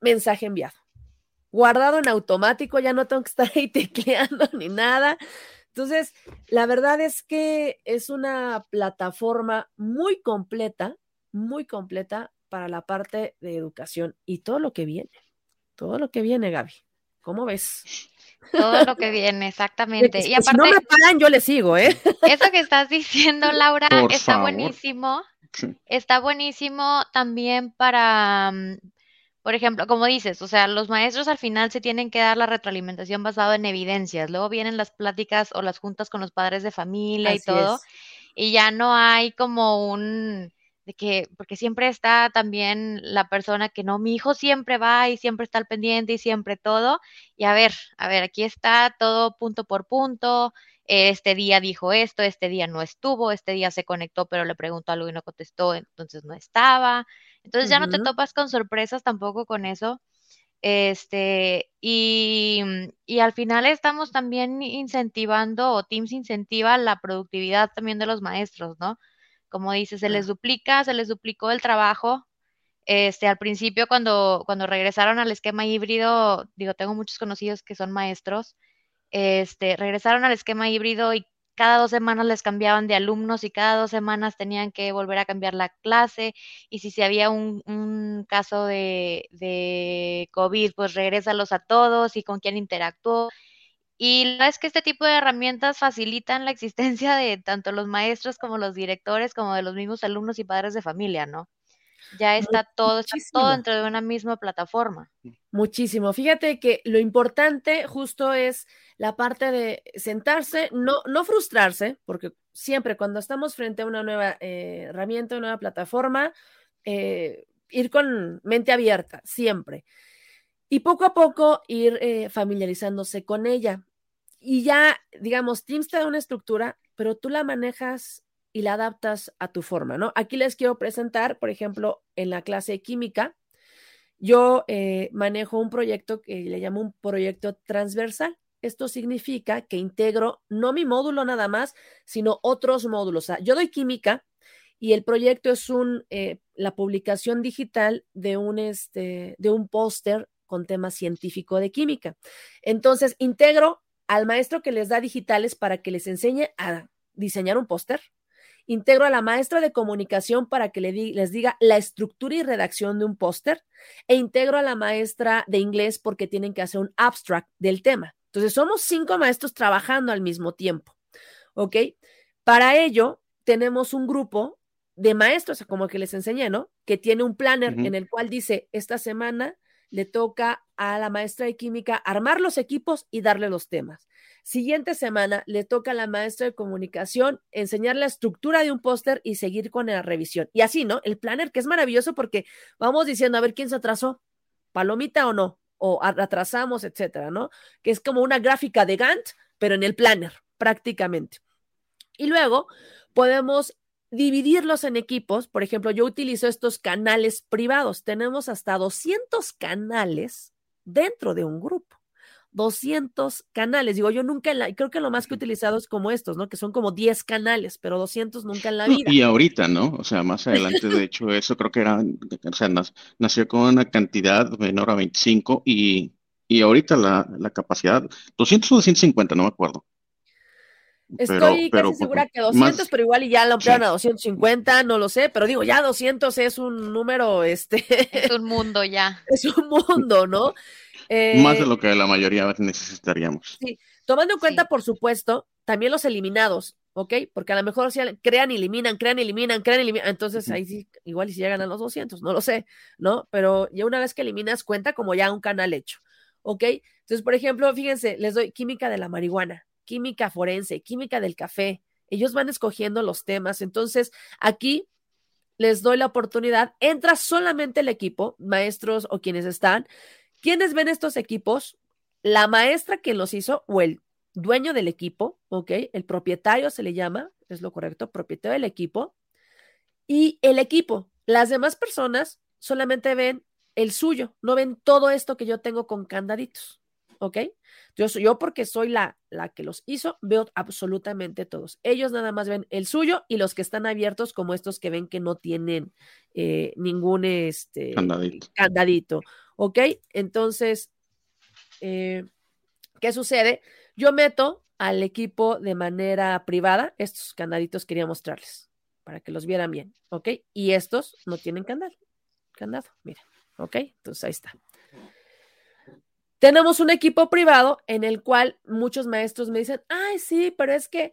mensaje enviado. Guardado en automático, ya no tengo que estar ahí tecleando ni nada. Entonces, la verdad es que es una plataforma muy completa, muy completa para la parte de educación y todo lo que viene, todo lo que viene, Gaby. ¿Cómo ves? Todo lo que viene, exactamente. y aparte, si no me pagan, yo le sigo, ¿eh? Eso que estás diciendo, Laura, está buenísimo. Está buenísimo también para, mm, por ejemplo, como dices, o sea, los maestros al final se tienen que dar la retroalimentación basada en evidencias. Luego vienen las pláticas o las juntas con los padres de familia y todo. Y ya no hay como un de que, porque siempre está también la persona que no, mi hijo siempre va y siempre está al pendiente y siempre todo. Y a ver, a ver, aquí está todo punto por punto, este día dijo esto, este día no estuvo, este día se conectó, pero le preguntó algo y no contestó, entonces no estaba. Entonces ya no te topas con sorpresas tampoco con eso. Este, y, y, al final estamos también incentivando, o Teams incentiva la productividad también de los maestros, ¿no? Como dice, se les duplica, se les duplicó el trabajo. Este, al principio, cuando, cuando regresaron al esquema híbrido, digo, tengo muchos conocidos que son maestros, este, regresaron al esquema híbrido y cada dos semanas les cambiaban de alumnos y cada dos semanas tenían que volver a cambiar la clase y si se había un, un caso de, de, COVID, pues regrésalos a todos y con quién interactuó. Y la verdad es que este tipo de herramientas facilitan la existencia de tanto los maestros como los directores, como de los mismos alumnos y padres de familia, ¿no? Ya está todo, está todo dentro de una misma plataforma. Muchísimo. Fíjate que lo importante justo es la parte de sentarse, no, no frustrarse, porque siempre cuando estamos frente a una nueva eh, herramienta, una nueva plataforma, eh, ir con mente abierta, siempre. Y poco a poco ir eh, familiarizándose con ella. Y ya, digamos, Teams te da una estructura, pero tú la manejas y la adaptas a tu forma, ¿no? Aquí les quiero presentar, por ejemplo, en la clase de química, yo eh, manejo un proyecto que le llamo un proyecto transversal. Esto significa que integro no mi módulo nada más, sino otros módulos. O sea, yo doy química y el proyecto es un, eh, la publicación digital de un, este, de un póster con tema científico de química. Entonces, integro al maestro que les da digitales para que les enseñe a diseñar un póster, Integro a la maestra de comunicación para que les diga la estructura y redacción de un póster e integro a la maestra de inglés porque tienen que hacer un abstract del tema. Entonces, somos cinco maestros trabajando al mismo tiempo. ¿Ok? Para ello, tenemos un grupo de maestros, como que les enseñé, ¿no? Que tiene un planner en el cual dice, esta semana le toca a la maestra de química armar los equipos y darle los temas. Siguiente semana le toca a la maestra de comunicación enseñar la estructura de un póster y seguir con la revisión. Y así, ¿no? El planner que es maravilloso porque vamos diciendo a ver quién se atrasó, palomita o no, o atrasamos, etcétera, ¿no? Que es como una gráfica de Gantt, pero en el planner, prácticamente. Y luego podemos dividirlos en equipos. Por ejemplo, yo utilizo estos canales privados. Tenemos hasta 200 canales dentro de un grupo. 200 canales. Digo, yo nunca, en la, creo que lo más que he utilizado es como estos, ¿no? Que son como 10 canales, pero 200 nunca en la vida. Y ahorita, ¿no? O sea, más adelante, de hecho, eso creo que era, o sea, nació con una cantidad menor a 25 y, y ahorita la, la capacidad, 200 o 250, no me acuerdo. Estoy casi segura que 200, pero igual y ya lo ampliaron a 250, no lo sé, pero digo, ya 200 es un número, este... Es un mundo ya. Es un mundo, ¿no? Más de eh, lo que la mayoría necesitaríamos. Sí, tomando en cuenta, por supuesto, también los eliminados, ¿ok? Porque a lo mejor si crean, eliminan, crean, eliminan, crean, eliminan, entonces ahí sí, igual y si llegan a los 200, no lo sé, ¿no? Pero ya una vez que eliminas, cuenta como ya un canal hecho, ¿ok? Entonces, por ejemplo, fíjense, les doy química de la marihuana química forense, química del café. Ellos van escogiendo los temas. Entonces, aquí les doy la oportunidad. Entra solamente el equipo, maestros o quienes están. ¿Quiénes ven estos equipos? La maestra que los hizo o el dueño del equipo, ¿ok? El propietario se le llama, es lo correcto, propietario del equipo. Y el equipo, las demás personas solamente ven el suyo, no ven todo esto que yo tengo con candaditos. ¿Ok? Yo, yo porque soy la, la que los hizo, veo absolutamente todos. Ellos nada más ven el suyo y los que están abiertos como estos que ven que no tienen eh, ningún este, candadito. ¿ok? Entonces, eh, ¿qué sucede? Yo meto al equipo de manera privada, estos candaditos quería mostrarles para que los vieran bien, ¿ok? Y estos no tienen candado, candado, mira, ¿ok? Entonces ahí está. Tenemos un equipo privado en el cual muchos maestros me dicen, ay, sí, pero es que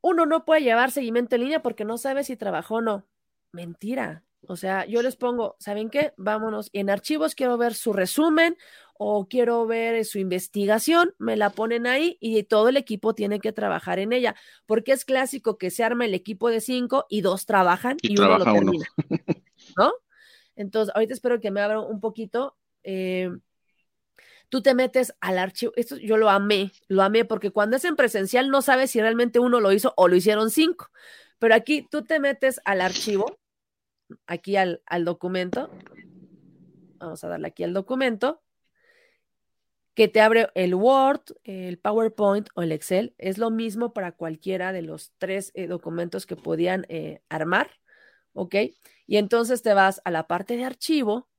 uno no puede llevar seguimiento en línea porque no sabe si trabajó o no. Mentira. O sea, yo les pongo, ¿saben qué? Vámonos. Y en archivos quiero ver su resumen o quiero ver su investigación, me la ponen ahí y todo el equipo tiene que trabajar en ella, porque es clásico que se arma el equipo de cinco y dos trabajan y, uno lo termina. ¿No? Entonces, ahorita espero que me abra un poquito. Eh, tú te metes al archivo. Esto yo lo amé, lo amé porque cuando es en presencial no sabes si realmente uno lo hizo o lo hicieron cinco. Pero aquí tú te metes al archivo, aquí al, al documento. Vamos a darle aquí al documento que te abre el Word, el PowerPoint o el Excel. Es lo mismo para cualquiera de los tres eh, documentos que podían eh, armar, ¿ok? Y entonces te vas a la parte de archivo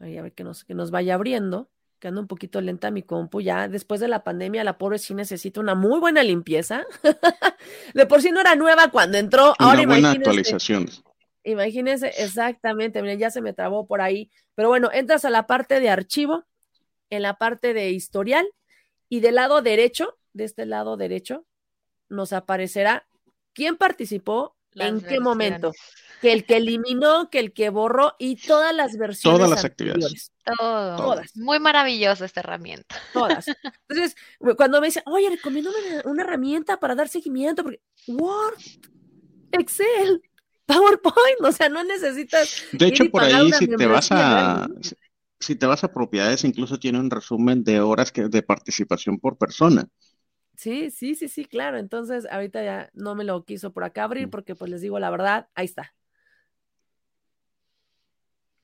Ahí a ver que nos, que nos vaya abriendo, que anda un poquito lenta mi compu. Ya después de la pandemia, la pobre sí necesita una muy buena limpieza. de por sí no era nueva cuando entró. Una Ahora buena actualización. Imagínense, exactamente, miren, ya se me trabó por ahí. Pero bueno, entras a la parte de archivo, en la parte de historial, y del lado derecho, de este lado derecho, nos aparecerá quién participó, en qué momento que el que eliminó, que el que borró y todas las versiones. Todas las actividades. Todas. Muy maravillosa esta herramienta. Todas. Entonces, cuando me dicen, oye, recomiendo una, herramienta para dar seguimiento, porque Word, Excel, PowerPoint, o sea, no necesitas. De hecho, por ahí, si te vas a. Si te vas a propiedades, incluso tiene un resumen de horas que, de participación por persona. Sí, sí, sí, sí, claro. Entonces, ahorita ya no me lo quiso por acá abrir mm. porque, pues les digo la verdad, ahí está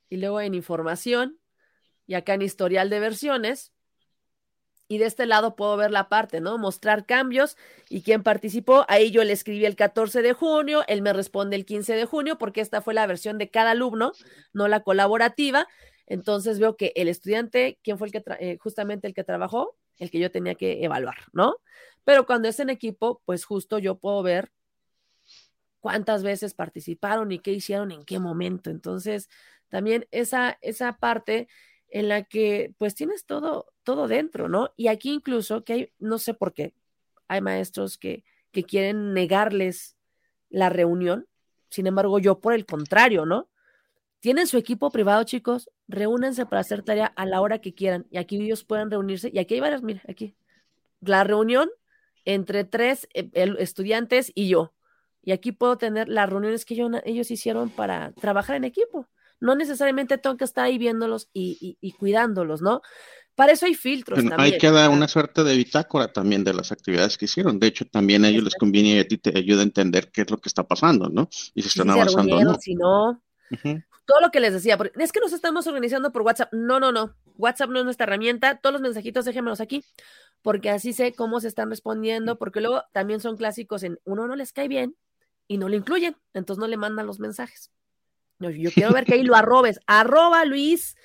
y luego en información y acá en historial de versiones. Y de este lado puedo ver la parte, ¿no? Mostrar cambios y quién participó. Ahí yo le escribí el 14 de junio, él me responde el 15 de junio, porque esta fue la versión de cada alumno, no la colaborativa. Entonces veo que el estudiante, ¿quién fue el que, eh, justamente el que trabajó? El que yo tenía que evaluar, ¿no? Pero cuando es en equipo, pues justo yo puedo ver cuántas veces participaron y qué hicieron en qué momento. Entonces, también esa, esa parte en la que pues tienes todo, todo dentro, ¿no? Y aquí incluso que hay, no sé por qué, hay maestros que, que quieren negarles la reunión, sin embargo yo por el contrario, ¿no? tienen su equipo privado, chicos, reúnense para hacer tarea a la hora que quieran y aquí ellos pueden reunirse y aquí hay varias, mira, aquí. La reunión entre tres eh, estudiantes y yo. Y aquí puedo tener las reuniones que ellos hicieron para trabajar en equipo. No necesariamente tengo que estar ahí viéndolos y, cuidándolos, ¿no? Para eso hay filtros. también. Hay que dar una suerte de bitácora también de las actividades que hicieron. De hecho, también a ellos les conviene y a ti te ayuda a entender qué es lo que está pasando, ¿no? Y si están avanzando no. Si no, todo lo que les decía, es que nos estamos organizando por WhatsApp. No, no, no. WhatsApp no es nuestra herramienta. Todos los mensajitos déjenmelos aquí, porque así sé cómo se están respondiendo, porque luego también son clásicos en uno no les cae bien y no lo incluyen, entonces no le mandan los mensajes. Yo, yo quiero ver que ahí lo arrobes. Arroba Luis,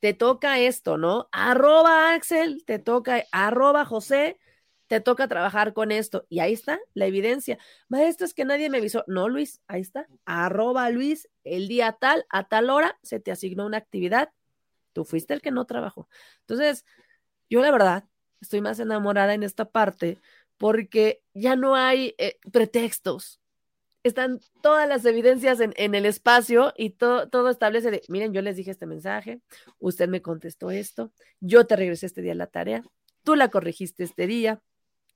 te toca esto, ¿no? Arroba Axel, te toca, arroba José, te toca trabajar con esto. Y ahí está la evidencia. Maestro, es que nadie me avisó. No, Luis, ahí está. Arroba Luis, el día tal, a tal hora, se te asignó una actividad. Tú fuiste el que no trabajó. Entonces, yo la verdad estoy más enamorada en esta parte porque ya no hay eh, pretextos. Están todas las evidencias en, el espacio y todo, todo establece de, miren, yo les dije este mensaje, usted me contestó esto, yo te regresé este día la tarea, tú la corregiste este día,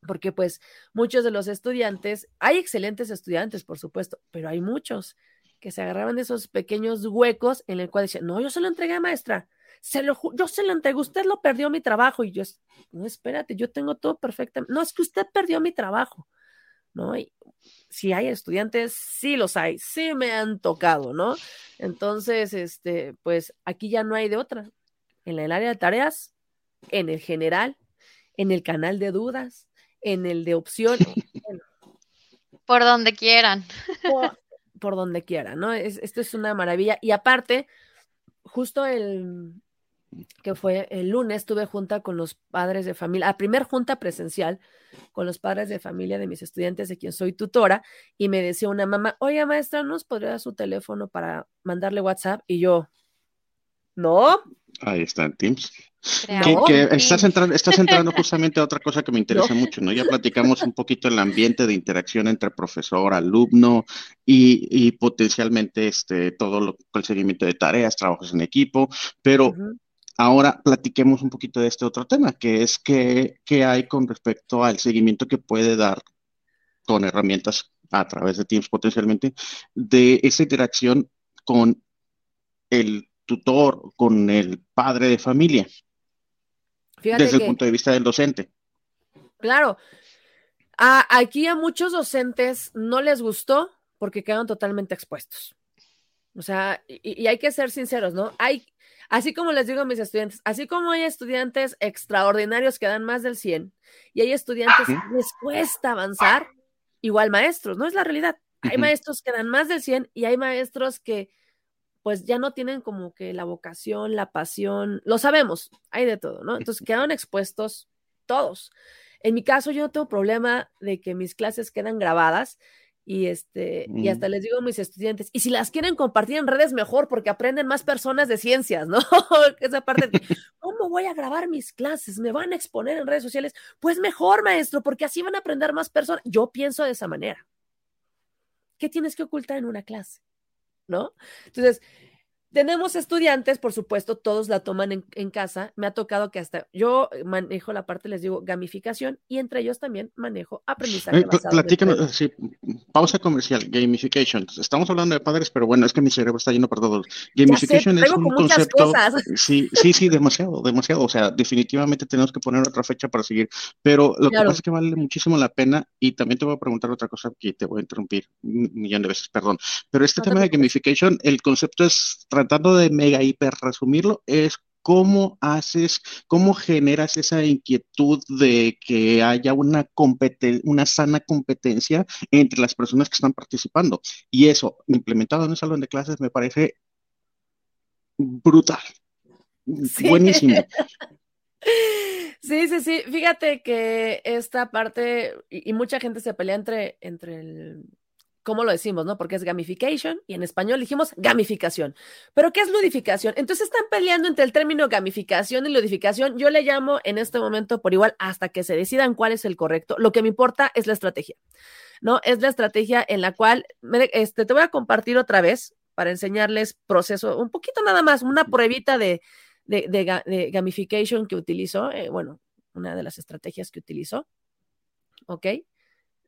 porque pues muchos de los estudiantes, hay excelentes estudiantes, por supuesto, pero hay muchos que se agarraban de esos pequeños huecos en el cual decían, no, yo se lo entregué a maestra, se lo, yo se lo entregué, usted lo perdió mi trabajo, y yo, no, espérate, yo tengo todo perfecto, no, es que usted perdió mi trabajo, ¿no? Y si hay estudiantes, sí los hay, sí me han tocado, ¿no? Entonces, este, pues aquí ya no hay de otra. En el área de tareas, en el general, en el canal de dudas, en el de opción. por donde quieran. Por, donde quieran, ¿no? Es, esto es una maravilla. Y aparte, justo el que fue el lunes, tuve junta con los padres de familia, la primer junta presencial con los padres de familia de mis estudiantes, de quien soy tutora, y me decía una mamá, oye maestra, ¿nos podría dar su teléfono para mandarle WhatsApp? Y yo, no. Ahí está en Teams. Que, estás, entrando, estás entrando justamente a otra cosa que me interesa mucho, ¿no? Ya platicamos un poquito el ambiente de interacción entre profesor, alumno y, potencialmente este, todo lo, el seguimiento de tareas, trabajos en equipo, pero ahora platiquemos un poquito de este otro tema, que es qué hay con respecto al seguimiento que puede dar con herramientas a través de Teams potencialmente de esa interacción con el tutor, con el padre de familia desde el punto de vista del docente. Claro. aquí a muchos docentes no les gustó porque quedan totalmente expuestos. O sea, y, hay que ser sinceros, ¿no? Hay, así como les digo a mis estudiantes, así como hay estudiantes extraordinarios que dan más del 100 y hay estudiantes que les cuesta avanzar, igual maestros, no es la realidad. Hay maestros que dan más del 100 y hay maestros que pues ya no tienen como que la vocación, la pasión, lo sabemos, hay de todo, ¿no? Entonces quedan expuestos todos. En mi caso, yo no tengo problema de que mis clases quedan grabadas y este y hasta mm. les digo a mis estudiantes y si las quieren compartir en redes mejor porque aprenden más personas de ciencias no esa parte de cómo voy a grabar mis clases me van a exponer en redes sociales pues mejor maestro porque así van a aprender más personas yo pienso de esa manera. Qué tienes que ocultar en una clase ¿no? Entonces, tenemos estudiantes, por supuesto, todos la toman en, casa. Me ha tocado que hasta yo manejo la parte, les digo, gamificación y entre ellos también manejo aprendizaje. Eh, platícanos, sí, pausa comercial, gamification. Estamos hablando de padres, pero bueno, es que mi cerebro está lleno por todos. Gamification es un concepto. Sí, sí, sí, demasiado, demasiado. O sea, definitivamente tenemos que poner otra fecha para seguir. Pero lo que pasa es que vale muchísimo la pena y también te voy a preguntar otra cosa que te voy a interrumpir un millón de veces, perdón. Pero este tema de gamification, el concepto es tratando de mega hiper resumirlo, es cómo haces, cómo generas esa inquietud de que haya una, una sana competencia entre las personas que están participando. Y eso, implementado en un salón de clases, me parece brutal. Buenísimo. Sí, sí, sí. Fíjate que esta parte, y, y, mucha gente se pelea entre, entre el, ¿cómo lo decimos, no? Porque es gamification y en español dijimos gamificación. Pero ¿qué es ludificación? Entonces están peleando entre el término gamificación y ludificación. Yo le llamo en este momento por igual hasta que se decidan cuál es el correcto. Lo que me importa es la estrategia, ¿no? Es la estrategia en la cual, este, te voy a compartir otra vez para enseñarles proceso, un poquito nada más, una pruebita de, de, gamification que utilizó, eh, bueno, una de las estrategias que utilizó. ¿Ok?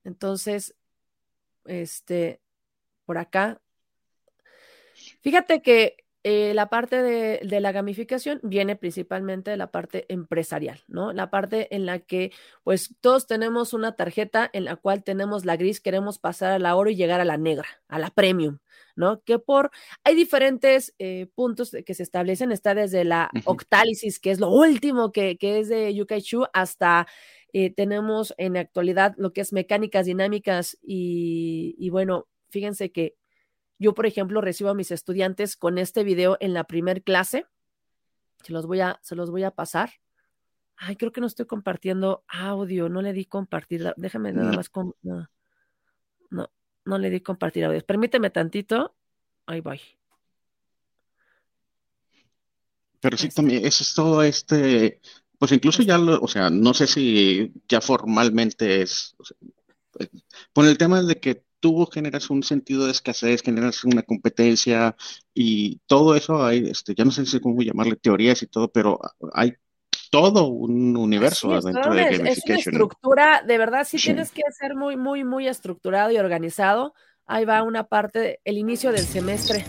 Entonces, este, por acá. Fíjate que eh, la parte de, la gamificación viene principalmente de la parte empresarial, ¿no? La parte en la que, pues, todos tenemos una tarjeta en la cual tenemos la gris, queremos pasar a la oro y llegar a la negra, a la premium, ¿no? Que por, hay diferentes eh, puntos que se establecen, está desde la octálisis, que es lo último que, es de Chu, hasta eh, tenemos en la actualidad lo que es mecánicas dinámicas y, y bueno, fíjense que yo, por ejemplo, recibo a mis estudiantes con este video en la primer clase. Se los voy a, se los voy a pasar. Ay, creo que no estoy compartiendo audio, no le di compartir. Déjame nada más con. No, no, le di compartir audio. Permíteme tantito. Ahí voy. Pero sí, también, eso es todo este. Pues incluso ya, lo, o sea, no sé si ya formalmente es. con el tema de que tú generas un sentido de escasez, generas una competencia y todo eso hay, este, ya no sé cómo llamarle teorías y todo, pero hay todo un universo dentro de gamification. Es una estructura, de verdad, sí, tienes que ser muy, muy, muy estructurado y organizado. Ahí va una parte, el inicio del semestre.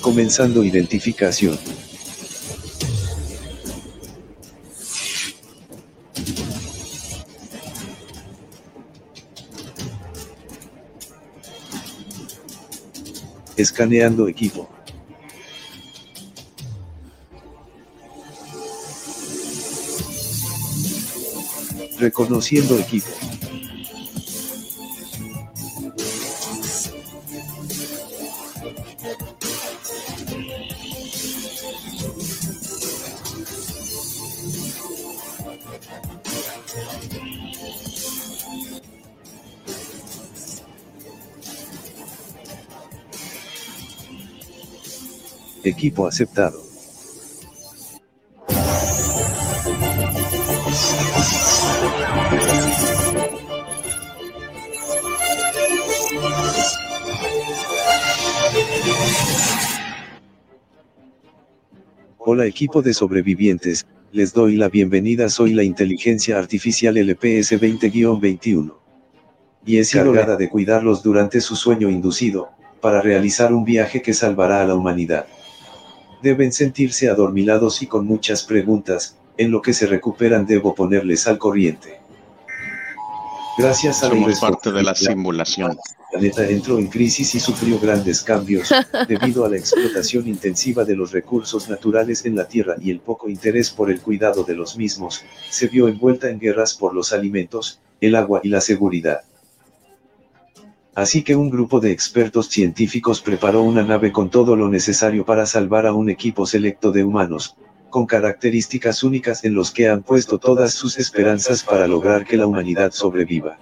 Comenzando identificación. Escaneando equipo. Reconociendo equipo. Aceptado. Hola equipo de sobrevivientes, les doy la bienvenida soy la inteligencia artificial LPS 20-21. Y es encargada de cuidarlos durante su sueño inducido, para realizar un viaje que salvará a la humanidad. Deben sentirse adormilados y con muchas preguntas, en lo que se recuperan debo ponerles al corriente. Gracias a Somos parte de la simulación. El planeta entró en crisis y sufrió grandes cambios, debido a la explotación intensiva de los recursos naturales en la Tierra y el poco interés por el cuidado de los mismos, se vio envuelta en guerras por los alimentos, el agua y la seguridad. Así que un grupo de expertos científicos preparó una nave con todo lo necesario para salvar a un equipo selecto de humanos, con características únicas en los que han puesto todas sus esperanzas para lograr que la humanidad sobreviva.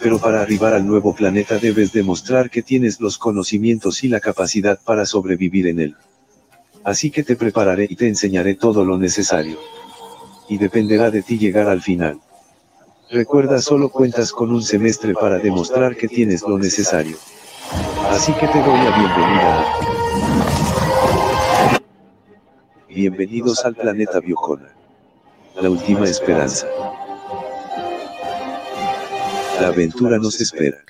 Pero para arribar al nuevo planeta debes demostrar que tienes los conocimientos y la capacidad para sobrevivir en él. Así que te prepararé y te enseñaré todo lo necesario. Y dependerá de ti llegar al final. Recuerda solo cuentas con un semestre para demostrar que tienes lo necesario. Así que te doy la bienvenida. Bienvenidos al planeta Biocona. La última esperanza. La aventura nos espera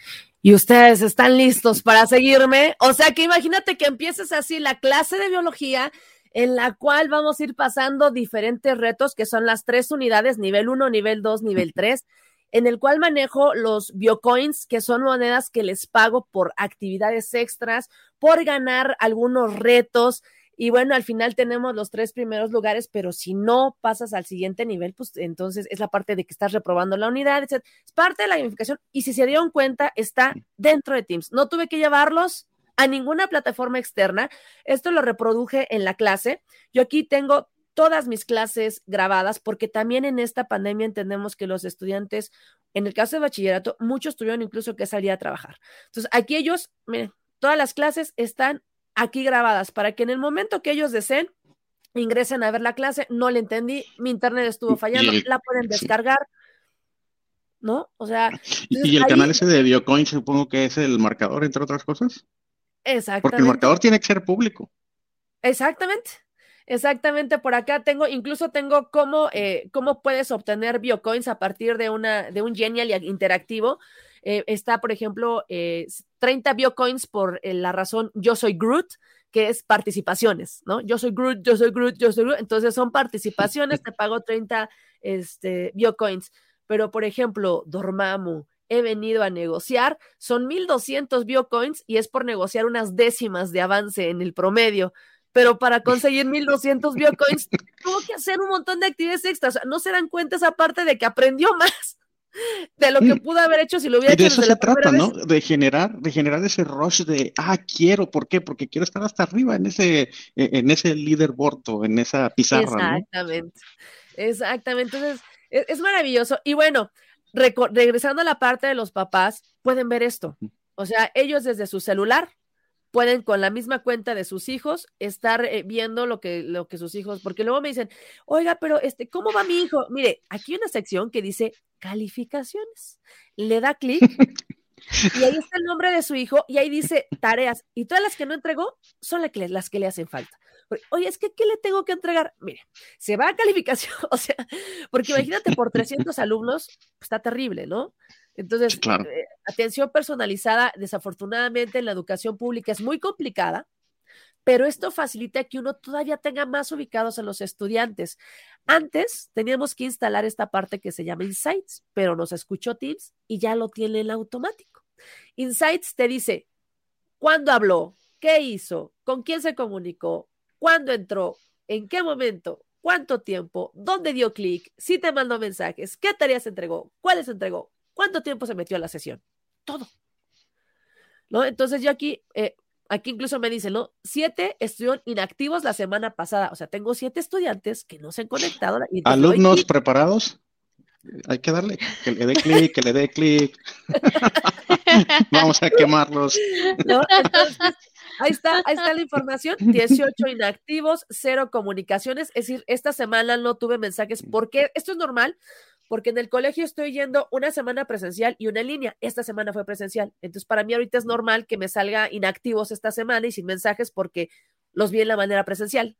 y ustedes están listos para seguirme. O sea que imagínate que empieces así la clase de biología en la cual vamos a ir pasando diferentes retos que son las tres unidades, nivel 1, nivel 2, nivel 3, en el cual manejo los biocoins, que son monedas que les pago por actividades extras, por ganar algunos retos. Y bueno, al final tenemos los tres primeros lugares, pero si no pasas al siguiente nivel, pues entonces es la parte de que estás reprobando la unidad, etc. Es parte de la gamificación y si se dieron cuenta, está dentro de Teams. No tuve que llevarlos a ninguna plataforma externa. Esto lo reproduje en la clase. Yo aquí tengo todas mis clases grabadas porque también en esta pandemia entendemos que los estudiantes En el caso de bachillerato, muchos tuvieron incluso que salir a trabajar. Entonces, aquí ellos, miren, todas las clases están aquí grabadas para que en el momento que ellos deseen, ingresen a ver la clase, no le entendí, mi internet estuvo fallando, la pueden descargar. ¿No? O sea. ¿Y, el canal ese de Biocoin supongo que es el marcador, entre otras cosas? Exactamente. Porque el marcador tiene que ser público. Exactamente. Exactamente, por acá tengo, incluso tengo cómo, eh, cómo puedes obtener biocoins a partir de, una, de un Genial interactivo. Eh, está, por ejemplo, 30 eh, biocoins por la razón yo soy Groot, que es participaciones, ¿no? Yo soy Groot, yo soy Groot, yo soy Groot. Entonces son participaciones, te pago 30 este, biocoins. Pero, por ejemplo, Dormammu, he venido a negociar, son 1200 biocoins y es por negociar unas décimas de avance en el promedio pero para conseguir 1200 biocoins tuvo que hacer un montón de actividades extras. no se dan cuenta esa parte de que aprendió más de lo que mm. pudo haber hecho si lo hubiera hecho. De eso se trata, ¿no? De generar, de generar ese rush de, ah, quiero, ¿por qué? Porque quiero estar hasta arriba en ese, e, en ese leaderboard o en esa pizarra. Exactamente, exactamente. Entonces, es, es, maravilloso. Y bueno, regresando a la parte de los papás, pueden ver esto. O sea, ellos desde su celular pueden con la misma cuenta de sus hijos estar eh, viendo lo que, lo que sus hijos, porque luego me dicen, oiga, pero este, ¿cómo va mi hijo? Mire, aquí hay una sección que dice calificaciones. Le da clic y ahí está el nombre de su hijo y ahí dice tareas y todas las que no entregó son las que, las que le hacen falta. Oye, es que ¿qué le tengo que entregar? Mire, se va a calificación, o sea, porque imagínate por 300 alumnos, pues, está terrible, ¿no? Entonces, eh, atención personalizada, desafortunadamente en la educación pública es muy complicada, pero esto facilita que uno todavía tenga más ubicados a los estudiantes. Antes teníamos que instalar esta parte que se llama Insights, pero nos escuchó Teams y ya lo tiene en automático. Insights te dice cuándo habló, qué hizo, con quién se comunicó, cuándo entró, en qué momento, cuánto tiempo, dónde dio clic, si te mandó mensajes, qué tareas entregó, cuáles entregó, ¿Cuánto tiempo se metió a la sesión? Todo. ¿No? Entonces yo aquí, eh, aquí incluso me dicen, ¿no? Siete estuvieron inactivos la semana pasada. O sea, tengo siete estudiantes que no se han conectado. ¿Alumnos preparados? Hay que darle, que le dé clic, que le dé clic. Vamos a quemarlos. ahí está, ahí está la información. 18 inactivos, cero comunicaciones. Es decir, esta semana no tuve mensajes. ¿Por qué? Esto es normal porque en el colegio estoy yendo una semana presencial y una en línea. Esta semana fue presencial. Entonces, para mí ahorita es normal que me salga inactivos esta semana y sin mensajes porque los vi en la manera presencial,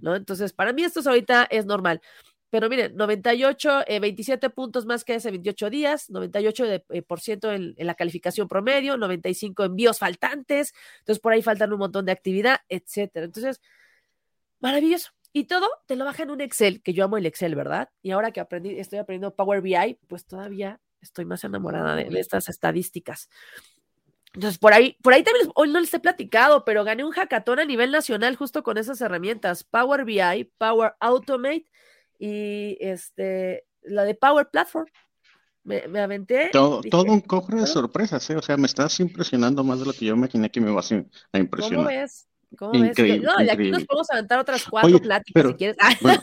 ¿no? Entonces, para mí esto ahorita es normal. Pero miren, 98, 27 eh, puntos más que hace 28 días, 98% de, eh, por ciento en, en, la calificación promedio, 95 envíos faltantes, entonces por ahí faltan un montón de actividad, etcétera. Entonces, maravilloso. Y todo te lo baja en un Excel, que yo amo el Excel, ¿verdad? Y ahora que aprendí, estoy aprendiendo Power BI, pues todavía estoy más enamorada de, estas estadísticas. Entonces, por ahí, por ahí también, hoy no les he platicado, pero gané un hackathon a nivel nacional justo con esas herramientas, Power BI, Power Automate y este, la de Power Platform. Me, aventé. Todo, todo un cofre de sorpresas, ¿eh? O sea, me estás impresionando más de lo que yo imaginé que me ibas a impresionar. ¿Cómo ves? ¿Cómo increíble, ves? No, y aquí nos podemos aventar otras cuatro pláticas si quieres. Bueno,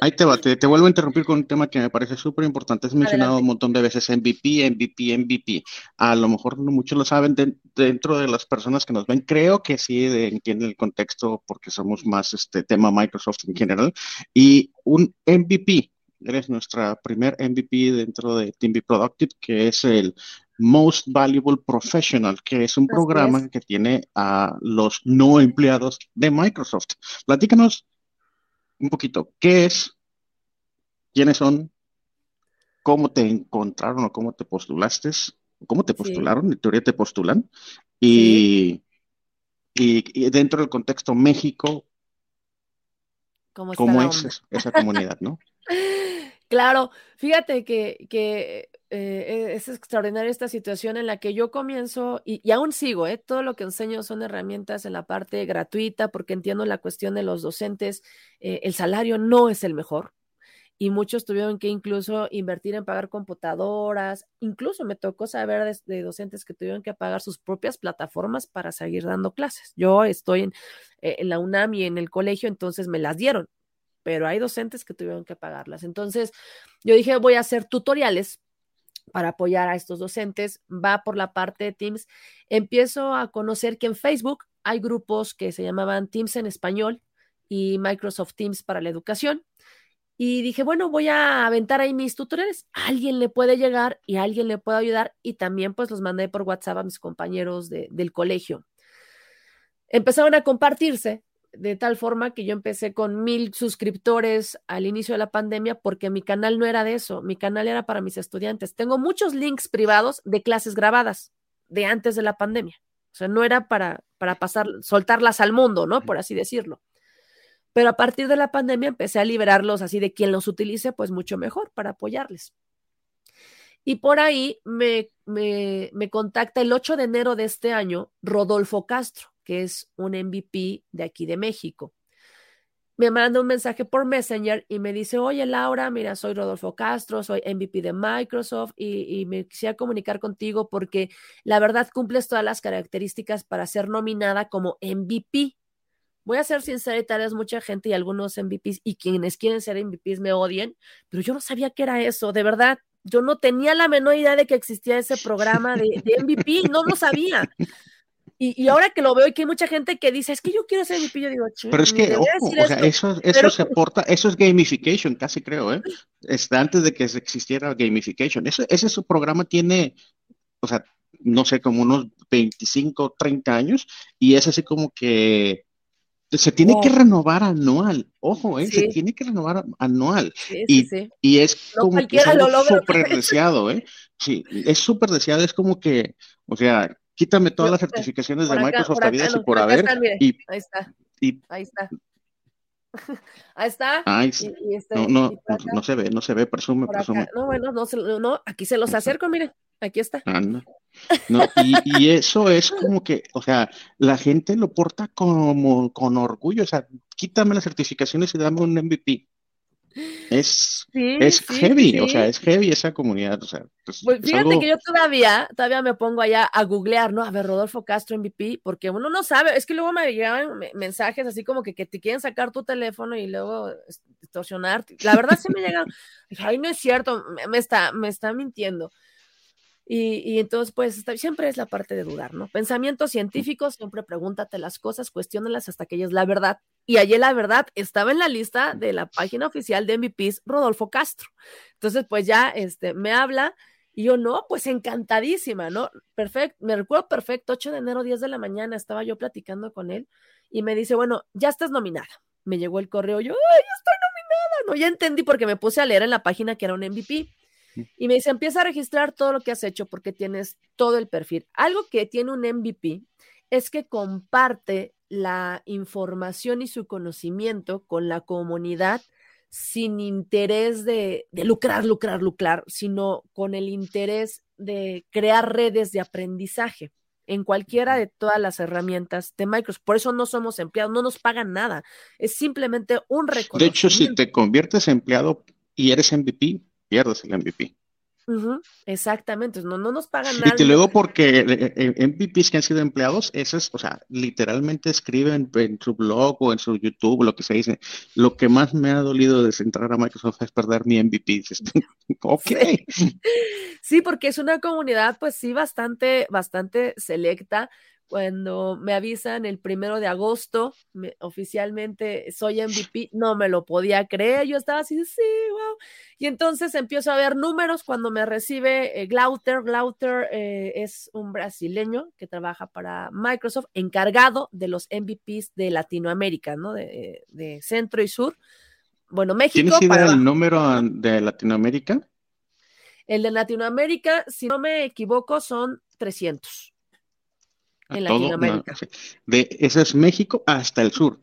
ahí, te va, te, vuelvo a interrumpir con un tema que me parece súper importante. Has mencionado un montón de veces MVP, MVP, MVP. A lo mejor no muchos lo saben dentro de las personas que nos ven. Creo que sí entienden el contexto porque somos más este tema Microsoft en general. Y un MVP, eres nuestra primer MVP dentro de Team Be Productive, que es el Most Valuable Professional, que es un programa que tiene a los no empleados de Microsoft. Platícanos un poquito, ¿qué es? ¿Quiénes son? ¿Cómo te encontraron o cómo te postulaste? ¿Cómo te postularon? En teoría te postulan. Y, y, dentro del contexto México, ¿cómo, es esa comunidad, no? Claro, fíjate que, que eh, es extraordinaria esta situación en la que yo comienzo y, aún sigo, ¿eh? todo lo que enseño son herramientas en la parte gratuita porque entiendo la cuestión de los docentes, eh, el salario no es el mejor y muchos tuvieron que incluso invertir en pagar computadoras, incluso me tocó saber de, docentes que tuvieron que pagar sus propias plataformas para seguir dando clases. Yo estoy en, eh, en la UNAM y en el colegio, entonces me las dieron, pero hay docentes que tuvieron que pagarlas. Entonces yo dije, voy a hacer tutoriales para apoyar a estos docentes, va por la parte de Teams. Empiezo a conocer que en Facebook hay grupos que se llamaban Teams en español y Microsoft Teams para la educación. Y dije, bueno, voy a aventar ahí mis tutoriales. alguien le puede llegar y alguien le puede ayudar. Y también pues los mandé por WhatsApp a mis compañeros del colegio. Empezaron a compartirse de tal forma que yo empecé con mil suscriptores al inicio de la pandemia porque mi canal no era de eso, mi canal era para mis estudiantes. Tengo muchos links privados de clases grabadas de antes de la pandemia. O sea, no era para, para pasar, soltarlas al mundo, ¿no? Por así decirlo. Pero a partir de la pandemia empecé a liberarlos así de quien los utilice, pues mucho mejor para apoyarles. Y por ahí me, me, me contacta el 8 de enero de este año Rodolfo Castro que es un MVP de aquí de México. Me manda un mensaje por Messenger y me dice, oye Laura, mira, soy Rodolfo Castro, soy MVP de Microsoft y, me quisiera comunicar contigo porque la verdad cumples todas las características para ser nominada como MVP. Voy a ser sincera y tal vez mucha gente y algunos MVPs y quienes quieren ser MVPs me odien, pero yo no sabía que era eso, de verdad. Yo no tenía la menor idea de que existía ese programa de, de MVP, no lo sabía. Y, ahora que lo veo y que hay mucha gente que dice, es que yo quiero ser mi pillo, digo, Pero es que, o sea, eso, eso se aporta, eso es gamification, casi creo, ¿eh? Este, antes de que existiera gamification. Ese, ese su programa tiene, o sea, no sé, como unos 25, 30 años, y es así como que se tiene que renovar anual, ojo, ¿eh? se tiene que renovar anual. y, y, es como que es súper deseado, ¿eh? Sí, es súper deseado, es como que, o sea, quítame todas las certificaciones de Microsoft a y por haber. y, ahí está. ahí está. Ahí está. Este, no, no, no, se ve, no se ve, presume, presume. No, bueno, no, no, aquí se los acerco, mire, aquí está. no. y, y, eso es como que, o sea, la gente lo porta como con orgullo, o sea, quítame las certificaciones y dame un MVP. Es, es heavy, o sea, es heavy esa comunidad. O sea, pues, pues fíjate que yo todavía, todavía me pongo allá a googlear, ¿no? A ver, Rodolfo Castro MVP, porque uno no sabe, es que luego me llegan mensajes así como que, que te quieren sacar tu teléfono y luego extorsionarte. La verdad sí me llegan, ay, no es cierto, me, está, me está mintiendo. Y, entonces, pues siempre es la parte de dudar, ¿no? Pensamiento científico, siempre pregúntate las cosas, cuestiónalas hasta que ella es la verdad. Y allí la verdad estaba en la lista de la página oficial de MVPs, Rodolfo Castro. Entonces, pues ya este, me habla y yo, no, pues encantadísima, ¿no? Perfecto, me recuerdo perfecto, 8 de enero, 10 de la mañana, estaba yo platicando con él y me dice, bueno, ya estás nominada. Me llegó el correo, yo, ay, estoy nominada, ¿no? Ya entendí porque me puse a leer en la página que era un MVP. Y me dice, empieza a registrar todo lo que has hecho porque tienes todo el perfil. Algo que tiene un MVP es que comparte la información y su conocimiento con la comunidad sin interés de, lucrar, lucrar, lucrar, sino con el interés de crear redes de aprendizaje en cualquiera de todas las herramientas de Microsoft. Por eso no somos empleados, no nos pagan nada. Es simplemente un reconocimiento. De hecho, si te conviertes en empleado y eres MVP, pierdes el MVP. exactamente, no, no nos pagan nada. Y luego porque eh, eh, MVPs que han sido empleados, esos, o sea, literalmente escriben en su blog o en su YouTube, lo que se dice, lo que más me ha dolido de entrar a Microsoft es perder mi MVP. ok. Sí. porque es una comunidad, pues sí, bastante, bastante selecta cuando me avisan el primero de agosto, oficialmente soy MVP, no me lo podía creer, yo estaba así, sí, wow. Y entonces empiezo a ver números cuando me recibe eh, Glauter. Glauter eh, es un brasileño que trabaja para Microsoft, encargado de los MVPs de Latinoamérica, ¿no? De, Centro y Sur. Bueno, México. ¿Tienes idea del número de Latinoamérica? El de Latinoamérica, si no me equivoco, son 300 en Latinoamérica. de, ese es México hasta el sur,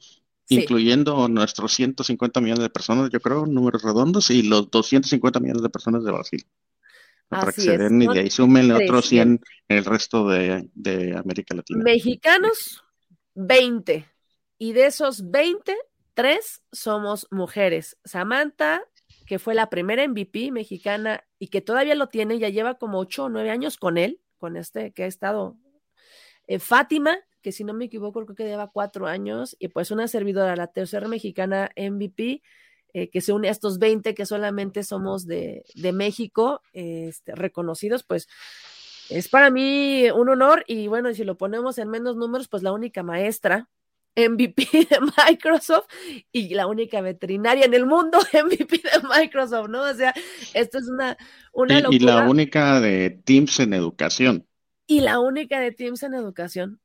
incluyendo nuestros 150 millones de personas, yo creo, números redondos, y los 250 millones de personas de Brasil. Para que se den y de ahí sumen otros 100 en el resto de, de América Latina. Mexicanos, 20. Y de esos 20, 3 somos mujeres. Samantha, que fue la primera MVP mexicana y que todavía lo tiene, ya lleva como 8 o 9 años con él, con este que ha estado eh, Fátima, que si no me equivoco, creo que lleva cuatro años, y pues una servidora, la tercera mexicana MVP, eh, que se une a estos 20 que solamente somos de, de México, este, reconocidos, pues es para mí un honor y bueno, si lo ponemos en menos números, pues la única maestra MVP de Microsoft y la única veterinaria en el mundo MVP de Microsoft, ¿no? O sea, esto es una, una locura. Y la única de Teams en educación. Y la única de Teams en educación.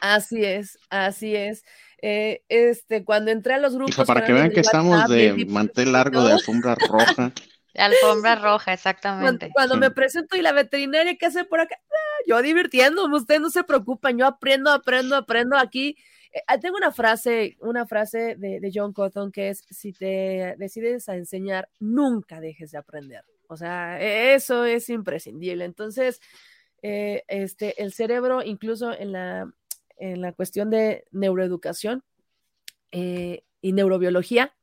Así es, así es. Eh, este, cuando entré a los grupos. para que vean que estamos de mantel largo, de alfombra roja. De alfombra roja, exactamente. Cuando, me presento y la veterinaria, ¿qué hace por acá? Ah, yo divirtiéndome, ustedes no se preocupan, yo aprendo, aprendo, aprendo aquí. Eh, ah, tengo una frase, una frase de, de, John Cotton que es, si te decides a enseñar, nunca dejes de aprender. O sea, e, eso es imprescindible. Entonces, eh, este, el cerebro, incluso en la, en la cuestión de neuroeducación eh, y neurobiología,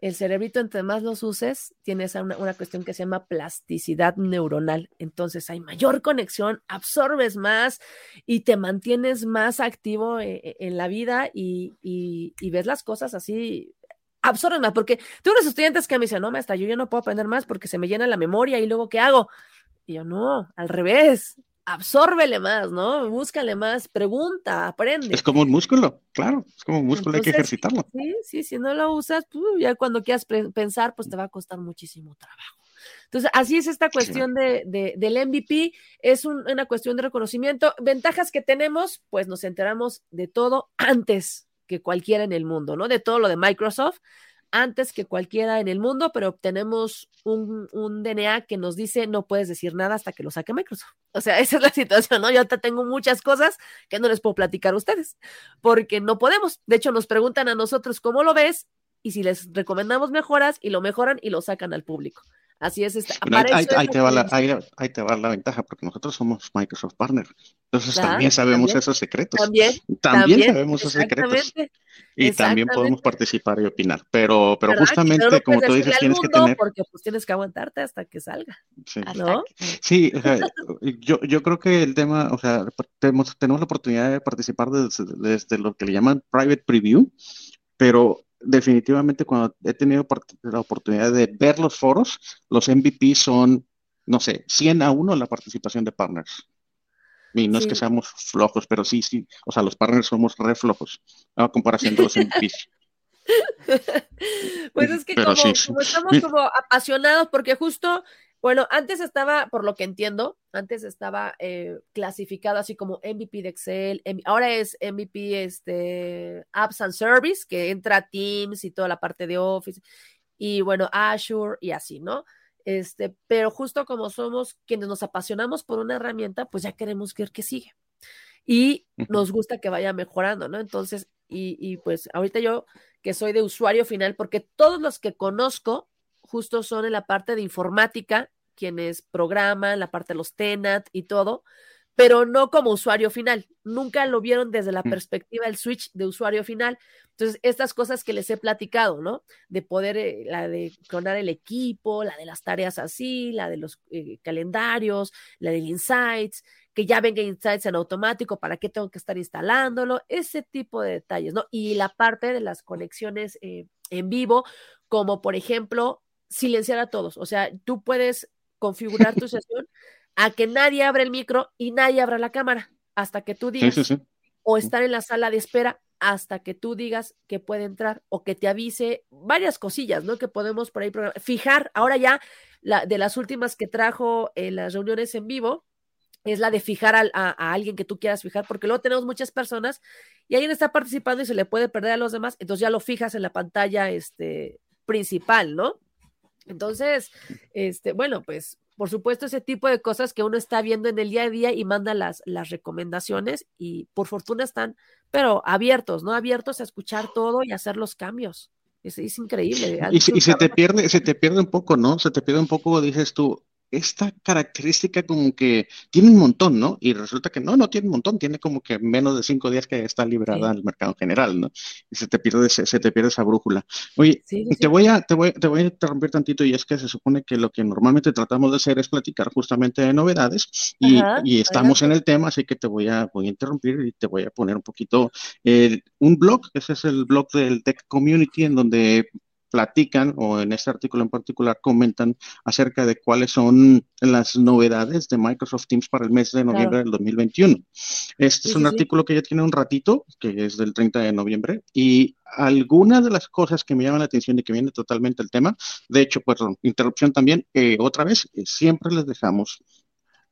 el cerebrito, entre más los uses, tienes una, una, cuestión que se llama plasticidad neuronal. Entonces hay mayor conexión, absorbes más y te mantienes más activo eh, en, la vida y, y, ves las cosas así. Absorbes más, porque tengo unos estudiantes que me dicen, no, maestra, yo ya no puedo aprender más porque se me llena la memoria y luego, ¿qué hago? Y yo, no, al revés, absórbele más, ¿no? Búscale más, pregunta, aprende. Es como un músculo, claro, es como un músculo, hay que ejercitarlo. Sí, sí, si no lo usas, pues, ya cuando quieras pensar, pues te va a costar muchísimo trabajo. Entonces, así es esta cuestión de, del MVP, es una cuestión de reconocimiento. Ventajas que tenemos, pues nos enteramos de todo antes que cualquiera en el mundo, ¿no? De todo lo de Microsoft antes que cualquiera en el mundo, pero obtenemos un, un, DNA que nos dice no puedes decir nada hasta que lo saque Microsoft. O sea, esa es la situación, ¿no? Yo ahorita tengo muchas cosas que no les puedo platicar a ustedes, porque no podemos. De hecho, nos preguntan a nosotros cómo lo ves y si les recomendamos mejoras y lo mejoran y lo sacan al público. Así es. Esta, ahí, te va la, ahí, te va la ventaja, porque nosotros somos Microsoft Partner. Entonces también sabemos esos secretos. También, también, sabemos esos secretos. Y también podemos participar y opinar. Pero, pero justamente, como tú dices, tienes que tener. Porque pues tienes que aguantarte hasta que salga. Sí, sí yo, yo creo que el tema, o sea, tenemos, tenemos la oportunidad de participar desde, desde lo que le llaman private preview, pero definitivamente cuando he tenido la oportunidad de ver los foros, los MVP son, no sé, 100 a 1 la participación de partners. Y no es que seamos flojos, pero sí, sí, o sea, los partners somos re flojos a comparación de los MVPs. pues es que como, como, estamos como apasionados, porque justo bueno, antes estaba, por lo que entiendo, antes estaba eh, clasificado así como MVP de Excel, ahora es MVP este, Apps and Service, que entra Teams y toda la parte de Office, y bueno, Azure y así, ¿no? Este, pero justo como somos quienes nos apasionamos por una herramienta, pues ya queremos ver qué sigue. Y nos gusta que vaya mejorando, ¿no? Entonces, y, y pues ahorita yo que soy de usuario final, porque todos los que conozco justo son en la parte de informática, quienes programan, la parte de los TENAT y todo, pero no como usuario final. Nunca lo vieron desde la mm. perspectiva del switch de usuario final. Entonces, estas cosas que les he platicado, ¿no? De poder, eh, la de clonar el equipo, la de las tareas así, la de los eh, calendarios, la del Insights, que ya venga Insights en automático, ¿para qué tengo que estar instalándolo? Ese tipo de detalles, ¿no? Y la parte de las conexiones eh, en vivo, como por ejemplo, silenciar a todos. O sea, tú puedes configurar tu sesión a que nadie abra el micro y nadie abra la cámara hasta que tú digas, o estar en la sala de espera hasta que tú digas que puede entrar o que te avise varias cosillas, ¿no? Que podemos por ahí fijar. Ahora ya, la, de las últimas que trajo en las reuniones en vivo, es la de fijar a, a, alguien que tú quieras fijar, porque luego tenemos muchas personas y alguien está participando y se le puede perder a los demás, entonces ya lo fijas en la pantalla este, principal, ¿no? Entonces, este, bueno, pues por supuesto ese tipo de cosas que uno está viendo en el día a día y manda las, las recomendaciones y por fortuna están, pero abiertos, ¿no? Abiertos a escuchar todo y hacer los cambios. Es, es increíble. Y, y, se te pierde, se te pierde un poco, ¿no? Se te pierde un poco, dices tú, esta característica como que tiene un montón, ¿no? Y resulta que no, no tiene un montón, tiene como que menos de cinco días que está liberada al mercado general, ¿no? Y se te pierde, se, te pierde esa brújula. Oye, te, voy a, te, voy, te voy a interrumpir tantito y es que se supone que lo que normalmente tratamos de hacer es platicar justamente de novedades y, y estamos en el tema, así que te voy a, voy a interrumpir y te voy a poner un poquito un blog, ese es el blog del Tech Community en donde platican, o en este artículo en particular comentan acerca de cuáles son las novedades de Microsoft Teams para el mes de noviembre del 2021. Este es un artículo que ya tiene un ratito, que es del 30 de noviembre, y algunas de las cosas que me llaman la atención y que viene totalmente el tema, de hecho, perdón, interrupción también, eh, otra vez, eh, siempre les dejamos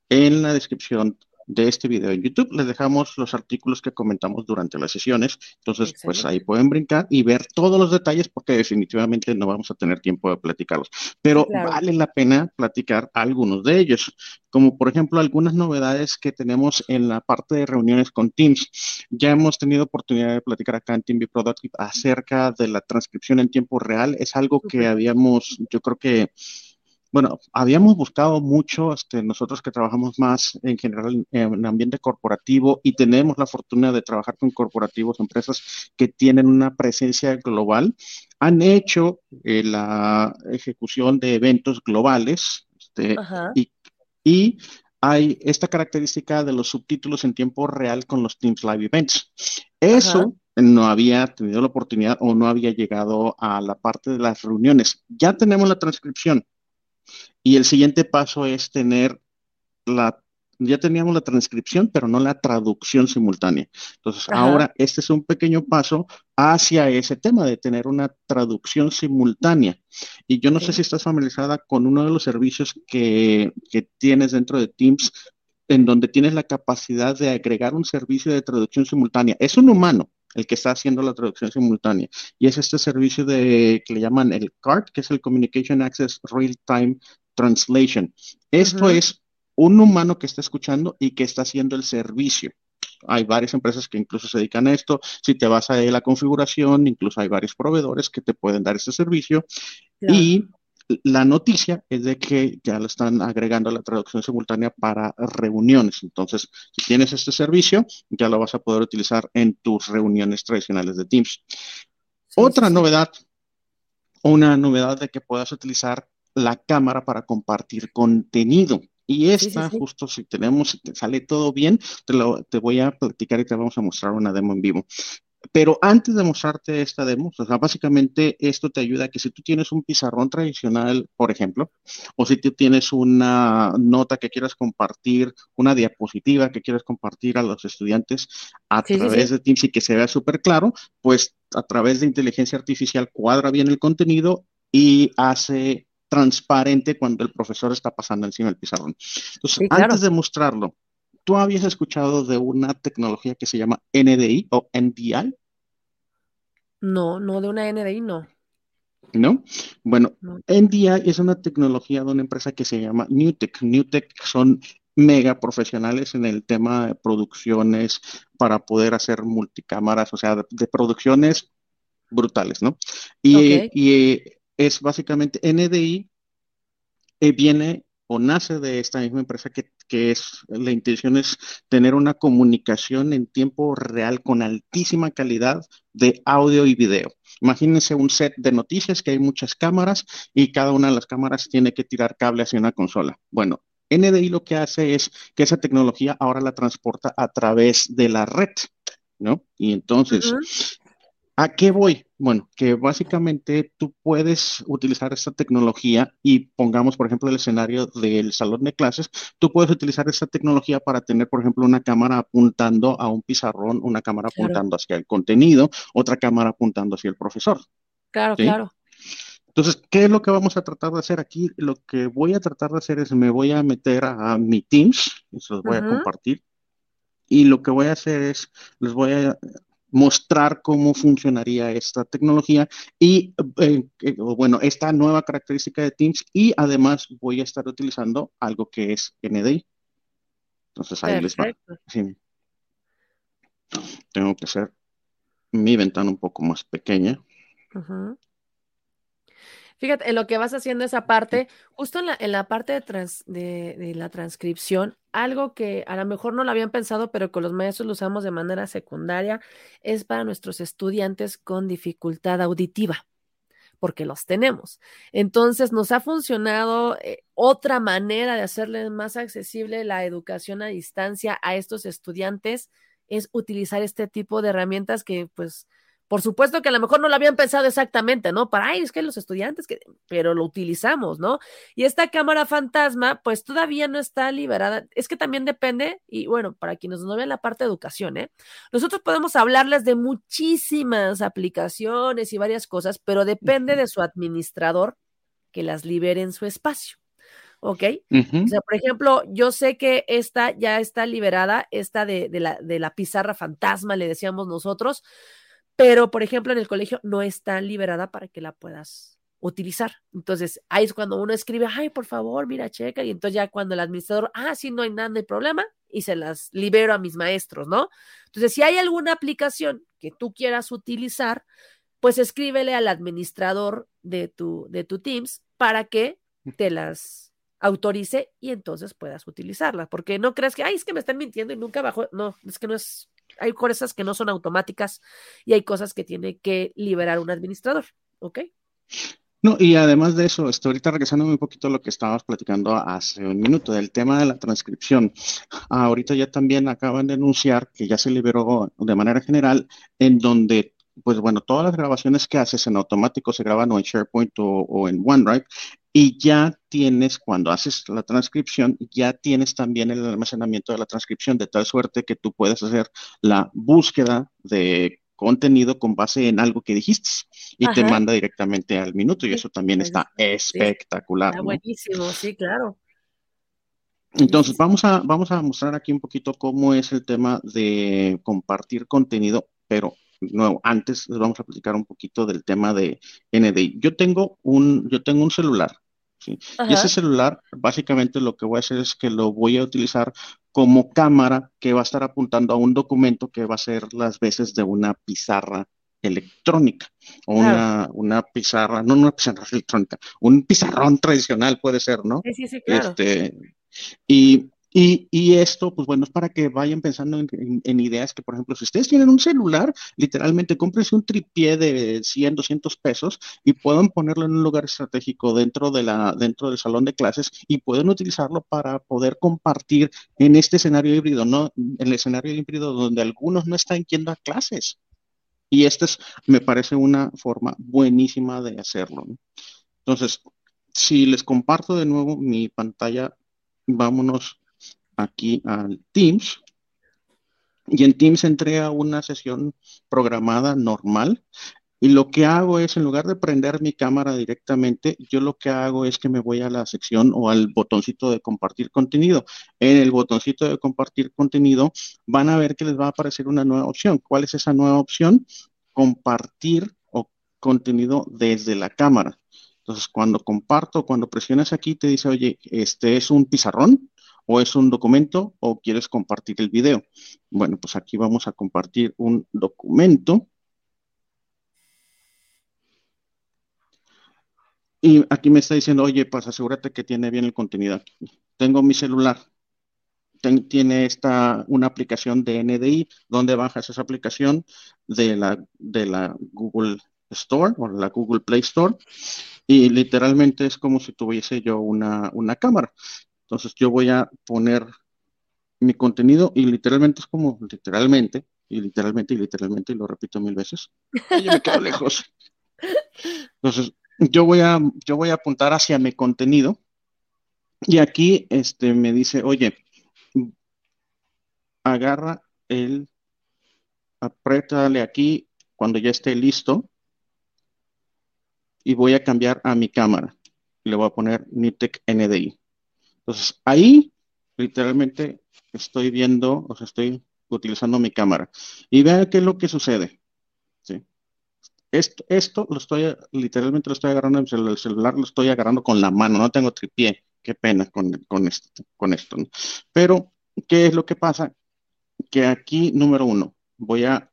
en la descripción de este video en YouTube. Les dejamos los artículos que comentamos durante las sesiones. Entonces, pues ahí pueden brincar y ver todos los detalles porque definitivamente no vamos a tener tiempo de platicarlos. Pero vale la pena platicar algunos de ellos, como por ejemplo algunas novedades que tenemos en la parte de reuniones con Teams. Ya hemos tenido oportunidad de platicar acá en Team Productive acerca de la transcripción en tiempo real. Es algo que habíamos, yo creo que bueno, habíamos buscado mucho, este, nosotros que trabajamos más en general en el ambiente corporativo y tenemos la fortuna de trabajar con corporativos, empresas que tienen una presencia global, han hecho eh, la ejecución de eventos globales este, y, y hay esta característica de los subtítulos en tiempo real con los Teams Live Events. Eso no había tenido la oportunidad o no había llegado a la parte de las reuniones. Ya tenemos la transcripción, y el siguiente paso es tener la, ya teníamos la transcripción, pero no la traducción simultánea. Entonces, ahora este es un pequeño paso hacia ese tema de tener una traducción simultánea. Y yo no sé si estás familiarizada con uno de los servicios que, que tienes dentro de Teams, en donde tienes la capacidad de agregar un servicio de traducción simultánea. Es un humano, el que está haciendo la traducción simultánea. Y es este servicio de, que le llaman el CART, que es el Communication Access Real Time Translation. Esto es un humano que está escuchando y que está haciendo el servicio. Hay varias empresas que incluso se dedican a esto. Si te vas a la configuración, incluso hay varios proveedores que te pueden dar este servicio. Y la noticia es de que ya lo están agregando la traducción simultánea para reuniones. Entonces, si tienes este servicio, ya lo vas a poder utilizar en tus reuniones tradicionales de Teams. Otra novedad, una novedad de que puedas utilizar la cámara para compartir contenido. Y esta, justo si tenemos, si te sale todo bien, te, lo, te voy a platicar y te vamos a mostrar una demo en vivo. Pero antes de mostrarte esta demo, o sea, básicamente esto te ayuda a que si tú tienes un pizarrón tradicional, por ejemplo, o si tú tienes una nota que quieras compartir, una diapositiva que quieras compartir a los estudiantes a través de Teams y que se vea súper claro, pues a través de inteligencia artificial cuadra bien el contenido y hace transparente cuando el profesor está pasando encima del pizarrón. Entonces, antes de mostrarlo, ¿Tú habías escuchado de una tecnología que se llama NDI o NDI? No, no, de una NDI no. ¿No? Bueno, NDI es una tecnología de una empresa que se llama Newtek. Newtek son mega profesionales en el tema de producciones para poder hacer multicámaras, o sea, de, producciones brutales, ¿no? Y, y es básicamente NDI eh, viene o nace de esta misma empresa que, es, la intención es tener una comunicación en tiempo real con altísima calidad de audio y video. Imagínense un set de noticias que hay muchas cámaras y cada una de las cámaras tiene que tirar cable hacia una consola. Bueno, NDI lo que hace es que esa tecnología ahora la transporta a través de la red, ¿no? Y entonces, ¿A qué voy? Bueno, que básicamente tú puedes utilizar esta tecnología y pongamos, por ejemplo, el escenario del salón de clases, tú puedes utilizar esta tecnología para tener, por ejemplo, una cámara apuntando a un pizarrón, una cámara apuntando hacia el contenido, otra cámara apuntando hacia el profesor. Claro, claro. Entonces, ¿qué es lo que vamos a tratar de hacer aquí? Lo que voy a tratar de hacer es, me voy a meter a, mi Teams, y se los voy a compartir, y lo que voy a hacer es, les voy a mostrar cómo funcionaría esta tecnología y, eh, eh, bueno, esta nueva característica de Teams y además voy a estar utilizando algo que es NDI. Entonces ahí les va. Tengo que hacer mi ventana un poco más pequeña. Fíjate, en lo que vas haciendo esa parte, justo en la, en la parte de, de, la transcripción, algo que a lo mejor no lo habían pensado, pero con los maestros lo usamos de manera secundaria, es para nuestros estudiantes con dificultad auditiva porque los tenemos. Entonces, nos ha funcionado eh, otra manera de hacerle más accesible la educación a distancia a estos estudiantes, es utilizar este tipo de herramientas que pues Por supuesto que a lo mejor no lo habían pensado exactamente, ¿no? Para, ay, es que los estudiantes, que... pero lo utilizamos, ¿no? Y esta cámara fantasma, pues todavía no está liberada. Es que también depende, y bueno, para quienes no ven la parte de educación, ¿eh? Nosotros podemos hablarles de muchísimas aplicaciones y varias cosas, pero depende de su administrador que las libere en su espacio. ¿ok? O sea, por ejemplo, yo sé que esta ya está liberada, esta de, de, la, de la pizarra fantasma, le decíamos nosotros, pero por ejemplo en el colegio no está liberada para que la puedas utilizar. Entonces, ahí es cuando uno escribe, ay, por favor, mira, checa, y entonces ya cuando el administrador, ah, sí, no hay nada de problema, y se las libero a mis maestros, ¿no? Entonces, si hay alguna aplicación que tú quieras utilizar, pues escríbele al administrador de tu, de tu Teams para que te las autorice y entonces puedas utilizarla. Porque no creas que, ay, es que me están mintiendo y nunca bajó. No, es que no es. Hay cosas que no son automáticas y hay cosas que tiene que liberar un administrador. ¿Ok? No, y además de eso, estoy ahorita regresando un poquito a lo que estabas platicando hace un minuto, del tema de la transcripción. ahorita ya también acaban de anunciar que ya se liberó de manera general, en donde pues bueno, todas las grabaciones que haces en automático se graban o en SharePoint o, en OneDrive y ya tienes, cuando haces la transcripción, ya tienes también el almacenamiento de la transcripción de tal suerte que tú puedes hacer la búsqueda de contenido con base en algo que dijiste y te manda directamente al minuto y eso también está espectacular. Está buenísimo, sí, claro. Entonces, vamos a, vamos a mostrar aquí un poquito cómo es el tema de compartir contenido, pero nuevo, antes les vamos a platicar un poquito del tema de NDI. Yo tengo un, yo tengo un celular, ¿sí? Y ese celular, básicamente lo que voy a hacer es que lo voy a utilizar como cámara que va a estar apuntando a un documento que va a ser las veces de una pizarra electrónica o una, una, pizarra, no una pizarra electrónica, un pizarrón tradicional puede ser, ¿no? Sí, sí, sí, claro. Este, y y, esto, pues bueno, es para que vayan pensando en, ideas que, por ejemplo, si ustedes tienen un celular, literalmente cómprense un tripié de 100, 200 pesos y pueden ponerlo en un lugar estratégico dentro, de la, dentro del salón de clases y pueden utilizarlo para poder compartir en este escenario híbrido, ¿no? En el escenario híbrido donde algunos no están yendo a clases. Y esta es, me parece una forma buenísima de hacerlo. Entonces, si les comparto de nuevo mi pantalla, vámonos aquí al Teams. Y en Teams entré una sesión programada normal. Y lo que hago es, en lugar de prender mi cámara directamente, yo lo que hago es que me voy a la sección o al botoncito de compartir contenido. En el botoncito de compartir contenido van a ver que les va a aparecer una nueva opción. ¿Cuál es esa nueva opción? Compartir o contenido desde la cámara. Entonces, cuando comparto, cuando presionas aquí, te dice, oye, este es un pizarrón o es un documento o quieres compartir el video. Bueno, pues aquí vamos a compartir un documento. Y aquí me está diciendo, oye, pues asegúrate que tiene bien el contenido. Tengo mi celular. tiene esta, una aplicación de NDI. ¿Dónde bajas esa aplicación? De la, de la Google Store o la Google Play Store. Y literalmente es como si tuviese yo una, una cámara. Entonces yo voy a poner mi contenido y literalmente es como literalmente y literalmente y literalmente y lo repito mil veces. yo me quedo lejos. Entonces yo voy a yo voy a apuntar hacia mi contenido y aquí este me dice, "Oye, agarra el apriétale aquí cuando ya esté listo y voy a cambiar a mi cámara. Le voy a poner Nitec NDI. Entonces, ahí literalmente estoy viendo, o sea, estoy utilizando mi cámara. Y vean qué es lo que sucede. Esto, lo estoy, literalmente lo estoy agarrando, el celular lo estoy agarrando con la mano, no tengo tripié. Qué pena con, con esto. Con esto Pero, ¿qué es lo que pasa? Que aquí, número uno, voy a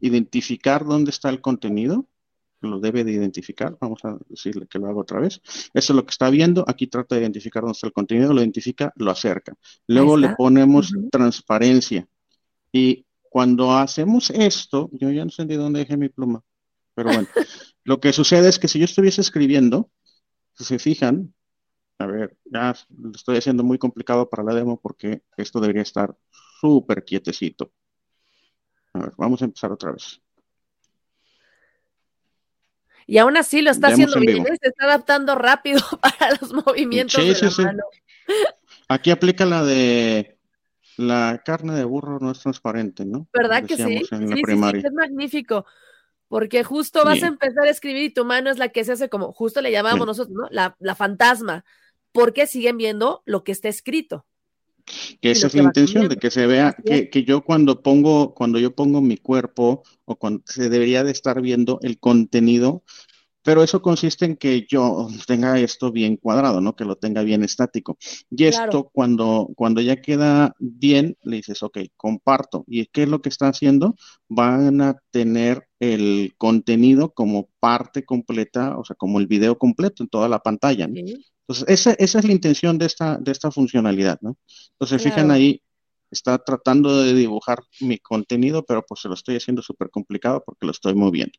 identificar dónde está el contenido lo debe de identificar. Vamos a decirle que lo haga otra vez. Eso es lo que está viendo. Aquí trata de identificar dónde está el contenido, lo identifica, lo acerca. Luego le ponemos transparencia. Y cuando hacemos esto, yo ya no sé de dónde dejé mi pluma, pero bueno, lo que sucede es que si yo estuviese escribiendo, si se fijan, a ver, ya lo estoy haciendo muy complicado para la demo porque esto debería estar súper quietecito. A ver, vamos a empezar otra vez. Y aún así lo está haciendo bien, ¿eh? se está adaptando rápido para los movimientos de la mano. Aquí aplica la de la carne de burro no es transparente, ¿no? ¿Verdad que sí? sí, es magnífico. Porque justo vas a empezar a escribir y tu mano es la que se hace como, justo le llamamos nosotros, ¿no? La, la fantasma. Porque siguen viendo lo que está escrito. Que esa es la intención, de que se vea que, que, yo cuando pongo, cuando yo pongo mi cuerpo, o cuando se debería de estar viendo el contenido, pero eso consiste en que yo tenga esto bien cuadrado, ¿no? Que lo tenga bien estático. Y esto, cuando, cuando ya queda bien, le dices, ok, comparto. ¿Y qué es lo que está haciendo? Van a tener el contenido como parte completa, o sea, como el video completo en toda la pantalla. ¿no? Entonces, esa, esa, es la intención de esta, de esta funcionalidad, ¿no? Entonces, fijan ahí, está tratando de dibujar mi contenido, pero pues se lo estoy haciendo súper complicado porque lo estoy moviendo.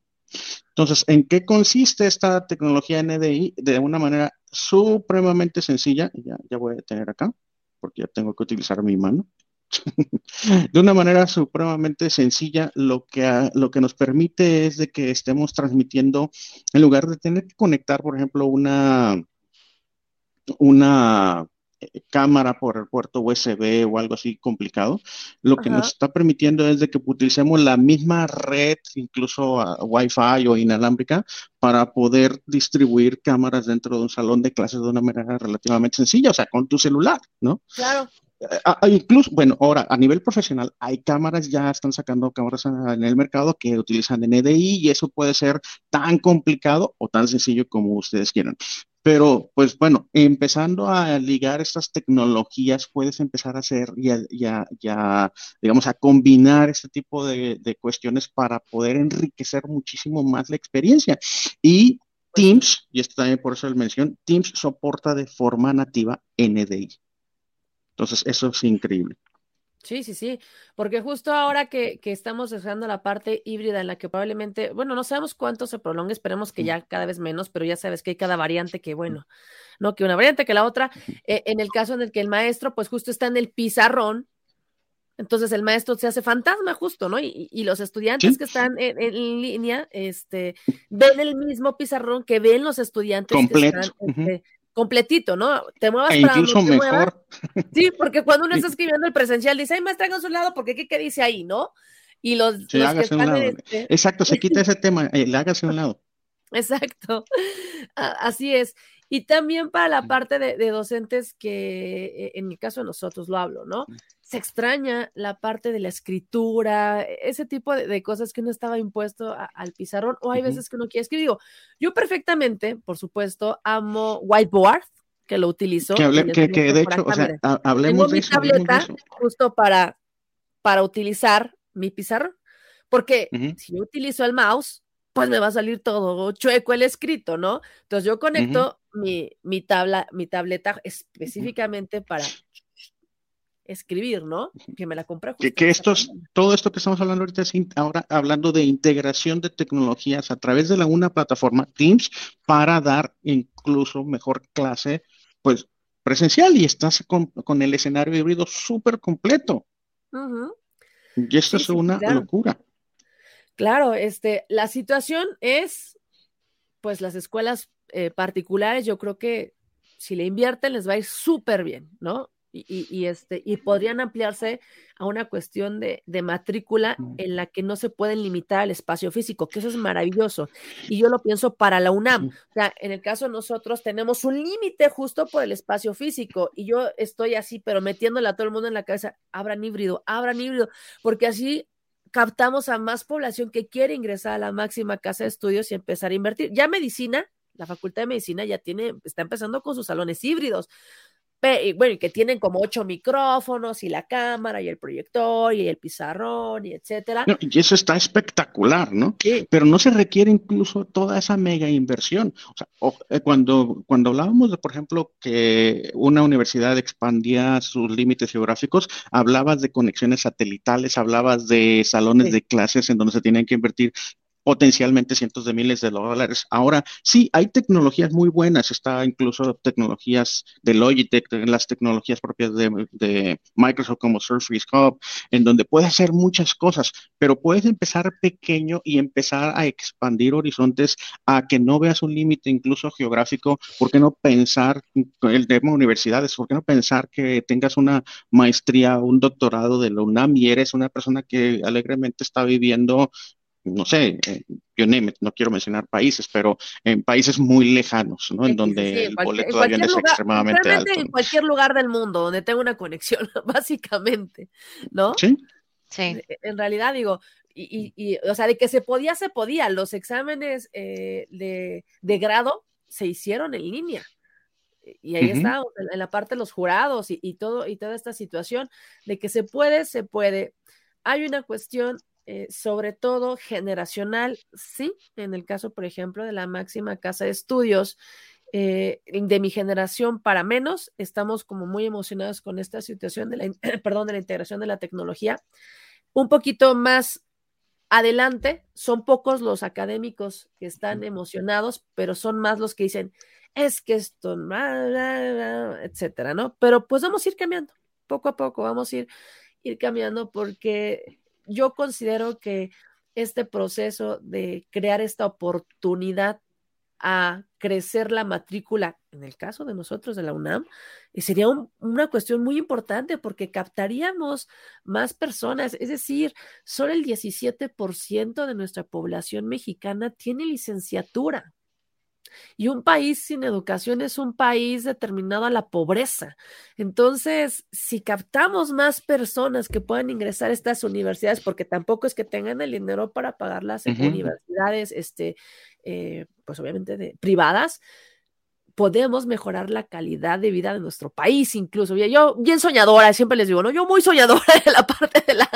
Entonces, ¿en qué consiste esta tecnología NDI? De una manera supremamente sencilla, ya, ya voy a tener acá, porque ya tengo que utilizar mi mano. de una manera supremamente sencilla, lo que, lo que nos permite es de que estemos transmitiendo, en lugar de tener que conectar, por ejemplo, una, una cámara por el puerto USB o algo así complicado, lo que nos está permitiendo es de que utilicemos la misma red, incluso Wi-Fi o inalámbrica, para poder distribuir cámaras dentro de un salón de clases de una manera relativamente sencilla, o sea, con tu celular, ¿no? Claro. Eh, incluso, bueno, ahora a nivel profesional hay cámaras, ya están sacando cámaras en el mercado que utilizan NDI y eso puede ser tan complicado o tan sencillo como ustedes quieran. Pero, pues bueno, empezando a ligar estas tecnologías, puedes empezar a hacer y a, digamos, a combinar este tipo de, cuestiones para poder enriquecer muchísimo más la experiencia. Y Teams, y esto también por eso la mención, Teams soporta de forma nativa NDI. Entonces, eso es increíble. Sí, sí, sí, porque justo ahora que, que, estamos usando la parte híbrida en la que probablemente, bueno, no sabemos cuánto se prolongue, esperemos que ya cada vez menos, pero ya sabes que hay cada variante que, bueno, no que una variante que la otra. Eh, en el caso en el que el maestro, pues justo está en el pizarrón, entonces el maestro se hace fantasma justo, ¿no? Y, y los estudiantes que están en, línea, este, ven el mismo pizarrón que ven los estudiantes que están, este, completito, ¿no? Te muevas e para incluso mejor. Sí, porque cuando uno está escribiendo el presencial dice, ay, maestra, hagan su lado, porque ¿qué, ¿qué, dice ahí, no? Y los, que están este Exacto, se quita ese tema, eh, le hágase un lado. Exacto, así es. Y también para la parte de, de, docentes que, eh, en mi caso, nosotros lo hablo, ¿no? Se extraña la parte de la escritura, e, ese tipo de, cosas que uno estaba impuesto al pizarrón, o hay veces que uno quiere escribir. Digo, yo perfectamente, por supuesto, amo whiteboard, que lo utilizo. Que, de hecho, o sea, hablemos de, eso, mi tableta justo para, para utilizar mi pizarrón, porque si yo utilizo el mouse, pues me va a salir todo chueco el escrito, ¿no? Entonces yo conecto mi, mi, tabla, mi tableta específicamente para escribir, ¿no? Que me la compré. Que, que esto todo esto que estamos hablando ahorita es ahora hablando de integración de tecnologías a través de la, una plataforma, Teams, para dar incluso mejor clase, pues presencial y estás con, el escenario híbrido súper completo. Y esto es una locura. Claro, este, la situación es, pues las escuelas eh, particulares, yo creo que si le invierten les va a ir súper bien, ¿no? Y, este, y podrían ampliarse a una cuestión de, matrícula en la que no se pueden limitar al espacio físico, que eso es maravilloso. Y yo lo pienso para la UNAM. O sea, en el caso de nosotros tenemos un límite justo por el espacio físico y yo estoy así, pero metiéndole a todo el mundo en la cabeza, abran híbrido, abran híbrido, porque así captamos a más población que quiere ingresar a la máxima casa de estudios y empezar a invertir. Ya medicina, la Facultad de Medicina ya tiene, está empezando con sus salones híbridos y bueno, que tienen como ocho micrófonos y la cámara y el proyector y el pizarrón y etcétera. y eso está espectacular, ¿no? Pero no se requiere incluso toda esa mega inversión. O sea, eh, cuando, cuando hablábamos de, por ejemplo, que una universidad expandía sus límites geográficos, hablabas de conexiones satelitales, hablabas de salones de clases en donde se tienen que invertir potencialmente cientos de miles de dólares. Ahora, sí, hay tecnologías muy buenas, está incluso tecnologías de Logitech, las tecnologías propias de, Microsoft como Surface Hub, en donde puedes hacer muchas cosas, pero puedes empezar pequeño y empezar a expandir horizontes a que no veas un límite incluso geográfico, ¿por qué no pensar el tema universidades? ¿Por qué no pensar que tengas una maestría, un doctorado de la UNAM y eres una persona que alegremente está viviendo no sé, eh, yo no quiero mencionar países, pero en países muy lejanos, ¿no? En donde el boleto de avión es extremadamente alto. En cualquier lugar del mundo donde tenga una conexión, básicamente, ¿no? Sí. Sí. En realidad, digo, y, y, o sea, de que se podía, se podía. Los exámenes eh, de, de, grado se hicieron en línea. Y ahí está, en la parte de los jurados y, y, todo, y toda esta situación de que se puede, se puede. Hay una cuestión eh, sobre todo generacional, sí, en el caso, por ejemplo, de la máxima casa de estudios eh, de mi generación para menos, estamos como muy emocionados con esta situación de la, perdón, de la integración de la tecnología. Un poquito más adelante, son pocos los académicos que están emocionados, pero son más los que dicen, es que esto, etcétera, ¿no? Pero pues vamos a ir cambiando, poco a poco, vamos a ir, ir cambiando porque yo considero que este proceso de crear esta oportunidad a crecer la matrícula, en el caso de nosotros de la UNAM, eh, sería una cuestión muy importante porque captaríamos más personas, es decir, solo el 17% de nuestra población mexicana tiene licenciatura. Y un país sin educación es un país determinado a la pobreza. Entonces, si captamos más personas que puedan ingresar a estas universidades, porque tampoco es que tengan el dinero para pagar las universidades, este, eh, pues obviamente privadas, podemos mejorar la calidad de vida de nuestro país, incluso. Yo, bien soñadora, siempre les digo, ¿no? Yo muy soñadora de la parte de la,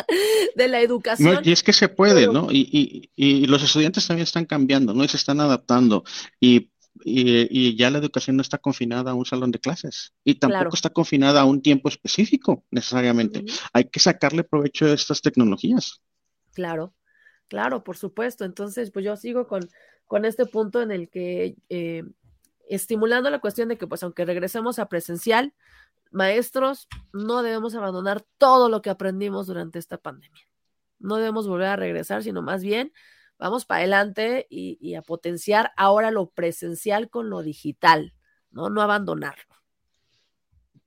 de la educación. y es que se puede, ¿no? Y, y, los estudiantes también están cambiando, ¿no? Y se están adaptando. Y, y, ya la educación no está confinada a un salón de clases. Y tampoco está confinada a un tiempo específico, necesariamente. Hay que sacarle provecho a estas tecnologías. Claro, claro, por supuesto. Entonces, pues yo sigo con, con este punto en el que... Eh, estimulando la cuestión de que, pues, aunque regresemos a presencial, maestros, no debemos abandonar todo lo que aprendimos durante esta pandemia. No debemos volver a regresar, sino más bien vamos para adelante y, a potenciar ahora lo presencial con lo digital, ¿no? No abandonarlo.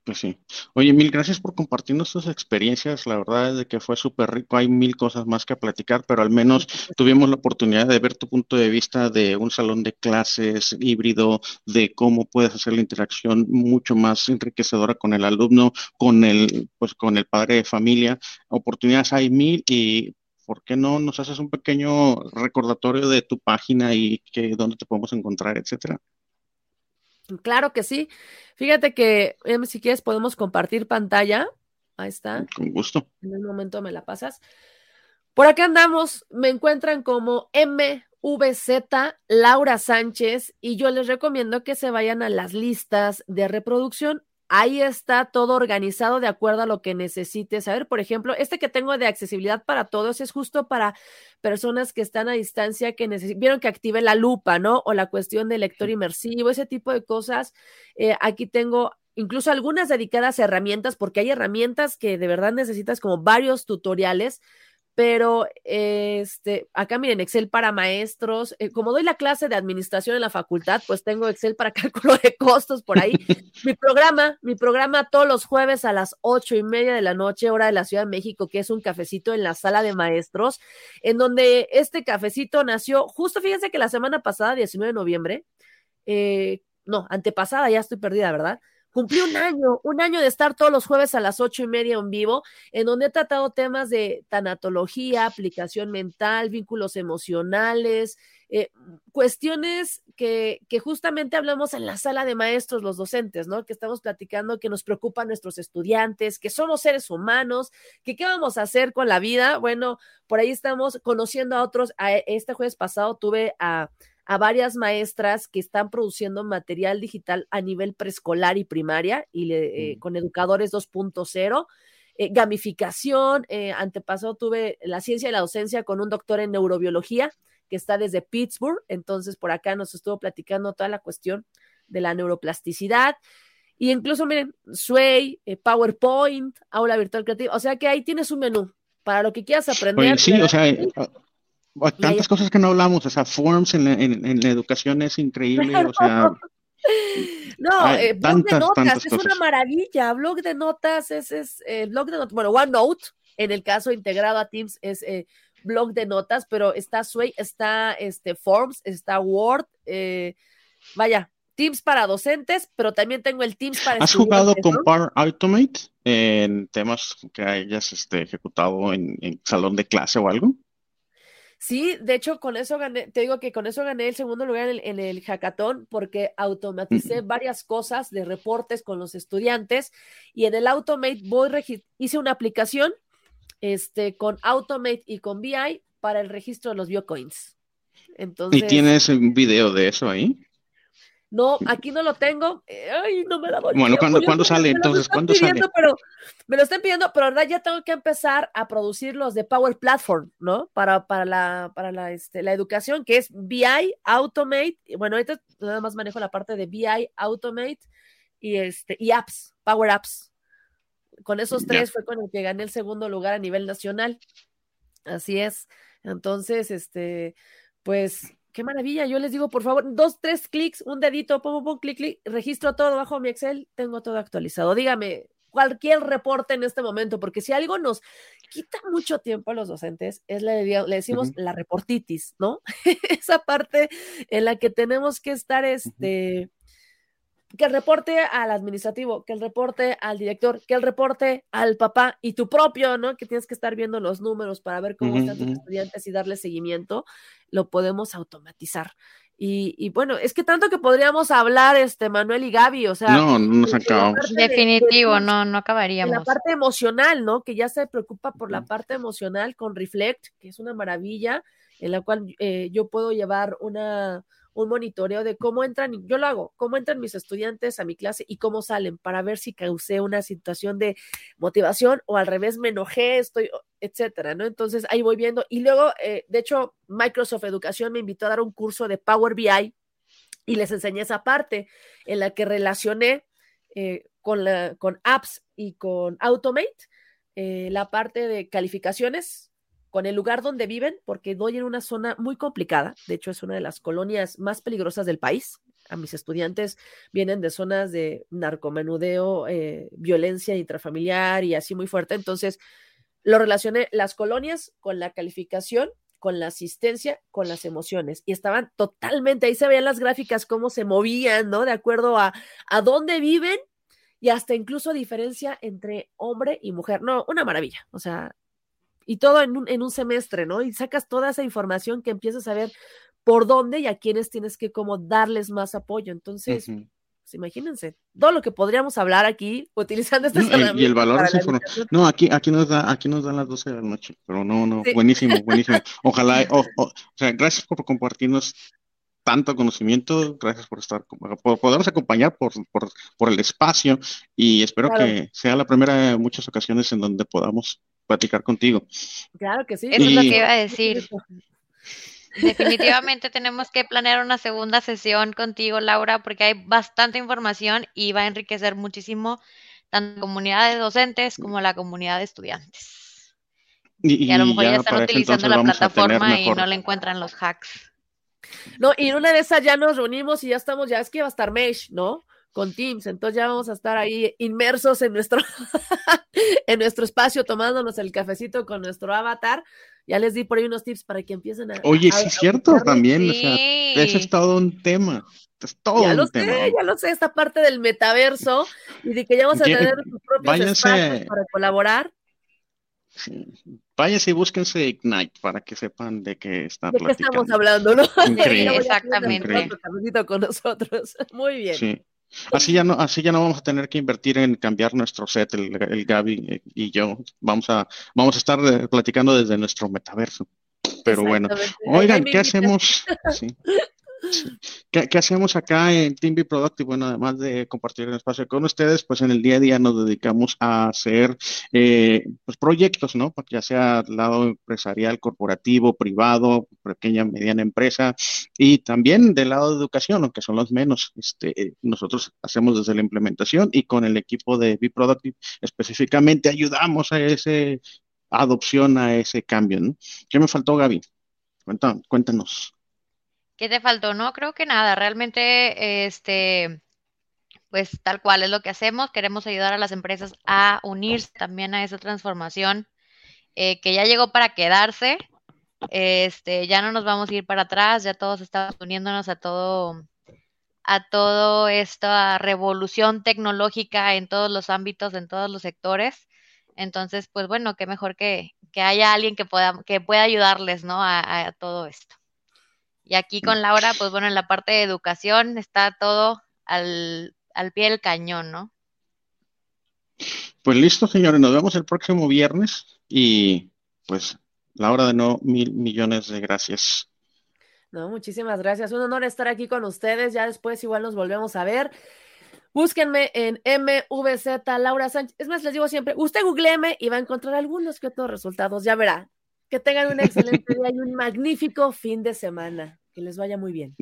Pues sí. Oye, mil gracias por compartirnos tus experiencias. La verdad es de que fue súper rico. Hay mil cosas más que platicar, pero al menos tuvimos la oportunidad de ver tu punto de vista de un salón de clases híbrido, de cómo puedes hacer la interacción mucho más enriquecedora con el alumno, con el, pues con el padre de familia. Oportunidades hay mil y ¿por qué no nos haces un pequeño recordatorio de tu página y que dónde te podemos encontrar, etcétera? Claro que sí. Fíjate que em, si quieres podemos compartir pantalla. Ahí está. Con gusto. En un momento me la pasas. Por acá andamos, me encuentran como MVZ Laura Sánchez y yo les recomiendo que se vayan a las listas de reproducción Ahí está todo organizado de acuerdo a lo que necesites saber. Por ejemplo, este que tengo de accesibilidad para todos es justo para personas que están a distancia, que vieron que active la lupa, ¿no? O la cuestión del lector inmersivo, ese tipo de cosas. Eh, aquí tengo incluso algunas dedicadas a herramientas, porque hay herramientas que de verdad necesitas como varios tutoriales pero este, acá miren, Excel para maestros, eh, como doy la clase de administración en la facultad, pues tengo Excel para cálculo de costos por ahí. mi programa, mi programa todos los jueves a las ocho y media de la noche, hora de la Ciudad de México, que es un cafecito en la sala de maestros, en donde este cafecito nació, justo fíjense que la semana pasada, 19 de noviembre, eh, no, antepasada, ya estoy perdida, ¿verdad? Cumplí un año, un año de estar todos los jueves a las ocho y media en vivo, en donde he tratado temas de tanatología, aplicación mental, vínculos emocionales, eh, cuestiones que, justamente hablamos en la sala de maestros, los docentes, ¿no? Que estamos platicando, que nos preocupan nuestros estudiantes, que somos seres humanos, que qué vamos a hacer con la vida. Bueno, por ahí estamos conociendo a otros. A este jueves pasado tuve a a varias maestras que están produciendo material digital a nivel preescolar y primaria y eh, con educadores 2.0. Eh, gamificación, eh, antepasado tuve la ciencia y la docencia con un doctor en neurobiología que está desde Pittsburgh, entonces por acá nos estuvo platicando toda la cuestión de la neuroplasticidad. Y incluso, miren, Sway, eh, PowerPoint, aula virtual creativa. O sea que ahí tienes un menú para lo que quieras aprender. sí, o sea, tantas cosas que no hablamos, o sea, Forms en la, educación es increíble, o sea. No, eh, blog de notas es una maravilla. Blog de notas es, es eh, blog de notas. Bueno, OneNote, en el caso integrado a Teams, es eh, blog de notas, pero está Sway, está este, Forms, está Word. vaya, Teams para docentes, pero también tengo el Teams para ¿Has jugado con Power Automate en temas que hayas este, ejecutado en, salón de clase o algo? Sí, de hecho, con eso gané, te digo que con eso gané el segundo lugar en el, hackathon porque automaticé varias cosas de reportes con los estudiantes y en el Automate voy hice una aplicación este, con Automate y con BI para el registro de los biocoins. Entonces, ¿Y tienes un video de eso ahí? No, aquí no lo tengo. Ay, no me la doy. Bueno, ¿cuándo, sale entonces? ¿Cuándo sale? Pero, me lo están pidiendo, pero verdad ya tengo que empezar a producir los de Power Platform, ¿no? Para, para la, para la, este, la educación, que es BI, Automate. Bueno, ahorita nada más manejo la parte de BI, Automate y este, y apps, Power Apps. Con esos tres fue con el que gané el segundo lugar a nivel nacional. Así es. Entonces, este, pues qué maravilla. Yo les digo, por favor, dos, tres clics, un dedito, pongo, pongo, clic, clic, registro todo bajo mi Excel, tengo todo actualizado. Dígame cualquier reporte en este momento, porque si algo nos quita mucho tiempo a los docentes, es la, le decimos la reportitis, ¿no? Esa parte en la que tenemos que estar, este, que el reporte al administrativo, que el reporte al director, que el reporte al papá y tu propio, ¿no? Que tienes que estar viendo los números para ver cómo están tus estudiantes y darle seguimiento, lo podemos automatizar. Y, bueno, es que tanto que podríamos hablar, este Manuel y Gaby, o sea. No, no nos acabamos. Definitivo, no, no acabaríamos. La parte emocional, ¿no? Que ya se preocupa por la parte emocional con Reflect, que es una maravilla, en la cual eh, yo puedo llevar una, un monitoreo de cómo entran, yo lo hago, cómo entran mis estudiantes a mi clase y cómo salen para ver si causé una situación de motivación o al revés me enojé, estoy, etcétera, ¿no? Entonces ahí voy viendo. Y luego, eh, de hecho, Microsoft Educación me invitó a dar un curso de Power BI y les enseñé esa parte en la que relacioné eh, con, la, con apps y con Automate eh, la parte de calificaciones con el lugar donde viven, porque doy en una zona muy complicada, de hecho es una de las colonias más peligrosas del país. A mis estudiantes vienen de zonas de narcomenudeo, eh, violencia intrafamiliar y así muy fuerte. Entonces, lo relacioné las colonias con la calificación, con la asistencia, con las emociones. Y estaban totalmente, ahí se veían las gráficas, cómo se movían, ¿no? De acuerdo a, a dónde viven y hasta incluso diferencia entre hombre y mujer. No, una maravilla. O sea, y todo en un, en un semestre, ¿no? Y sacas toda esa información que empiezas a ver por dónde y a quiénes tienes que como darles más apoyo. Entonces, pues, imagínense, todo lo que podríamos hablar aquí utilizando estas no, Y el valor de información. No, aquí, aquí nos da, aquí nos dan las 12 de la noche, pero no, no, buenísimo, buenísimo. Ojalá, o, sea, gracias por compartirnos tanto conocimiento, gracias por estar, por podernos acompañar por, por, por el espacio y espero que sea la primera de muchas ocasiones en donde podamos platicar contigo. Claro que sí. Eso es lo que iba a decir. Definitivamente tenemos que planear una segunda sesión contigo, Laura, porque hay bastante información y va a enriquecer muchísimo tanto la comunidad de docentes como la comunidad de estudiantes. Y, a lo mejor ya, están utilizando la plataforma y no le encuentran los hacks. No, y en una de esas ya nos reunimos y ya estamos, ya es que va a estar Mesh, ¿no? Con Teams. Entonces ya vamos a estar ahí inmersos en nuestro, en nuestro espacio tomándonos el cafecito con nuestro avatar. Ya les di por ahí unos tips para que empiecen a. Oye, sí es cierto también. O sea, eso es todo un tema. Es todo ya un lo tema. sé, ya lo sé, esta parte del metaverso y de que ya vamos a tener nuestros propios espacios para colaborar. Sí. Váyanse y búsquense Ignite para que sepan de qué está ¿De qué estamos hablando, ¿no? Increíble. Exactamente. Con nosotros. Muy bien. Sí. Así ya no, así ya no vamos a tener que invertir en cambiar nuestro set, el, el Gaby y yo. Vamos a, vamos a estar eh, platicando desde nuestro metaverso. Pero bueno, oigan, ¿qué hacemos? ¿Qué, hacemos acá en Team Be Productive? Bueno, además de compartir el espacio con ustedes, pues en el día a día nos dedicamos a hacer eh, pues proyectos, ¿no? Ya sea lado empresarial, corporativo, privado, pequeña, mediana empresa y también del lado de educación, aunque son los menos. Este, nosotros hacemos desde la implementación y con el equipo de Be Productive específicamente ayudamos a ese adopción, a ese cambio, ¿no? ¿Qué me faltó, Gaby? Cuéntanos. ¿Qué te faltó? No, creo que nada. Realmente, este, pues tal cual es lo que hacemos. Queremos ayudar a las empresas a unirse también a esa transformación eh, que ya llegó para quedarse. Este, ya no nos vamos a ir para atrás, ya todos estamos uniéndonos a todo, a todo esta revolución tecnológica en todos los ámbitos, en todos los sectores. Entonces, pues bueno, qué mejor que, haya alguien que pueda, que pueda ayudarles, ¿no? a todo esto. Y aquí con Laura, pues bueno, en la parte de educación está todo al, pie del cañón, ¿no? Pues listo, señores, nos vemos el próximo viernes y pues Laura, de no, mil millones de gracias. No, muchísimas gracias. Un honor estar aquí con ustedes. Ya después igual nos volvemos a ver. Búsquenme en MVZ Laura Sánchez. Es más, les digo siempre, usted googleeme y va a encontrar algunos que otros resultados. Ya verá. Que tengan un excelente día y un magnífico fin de semana. Que les vaya muy bien.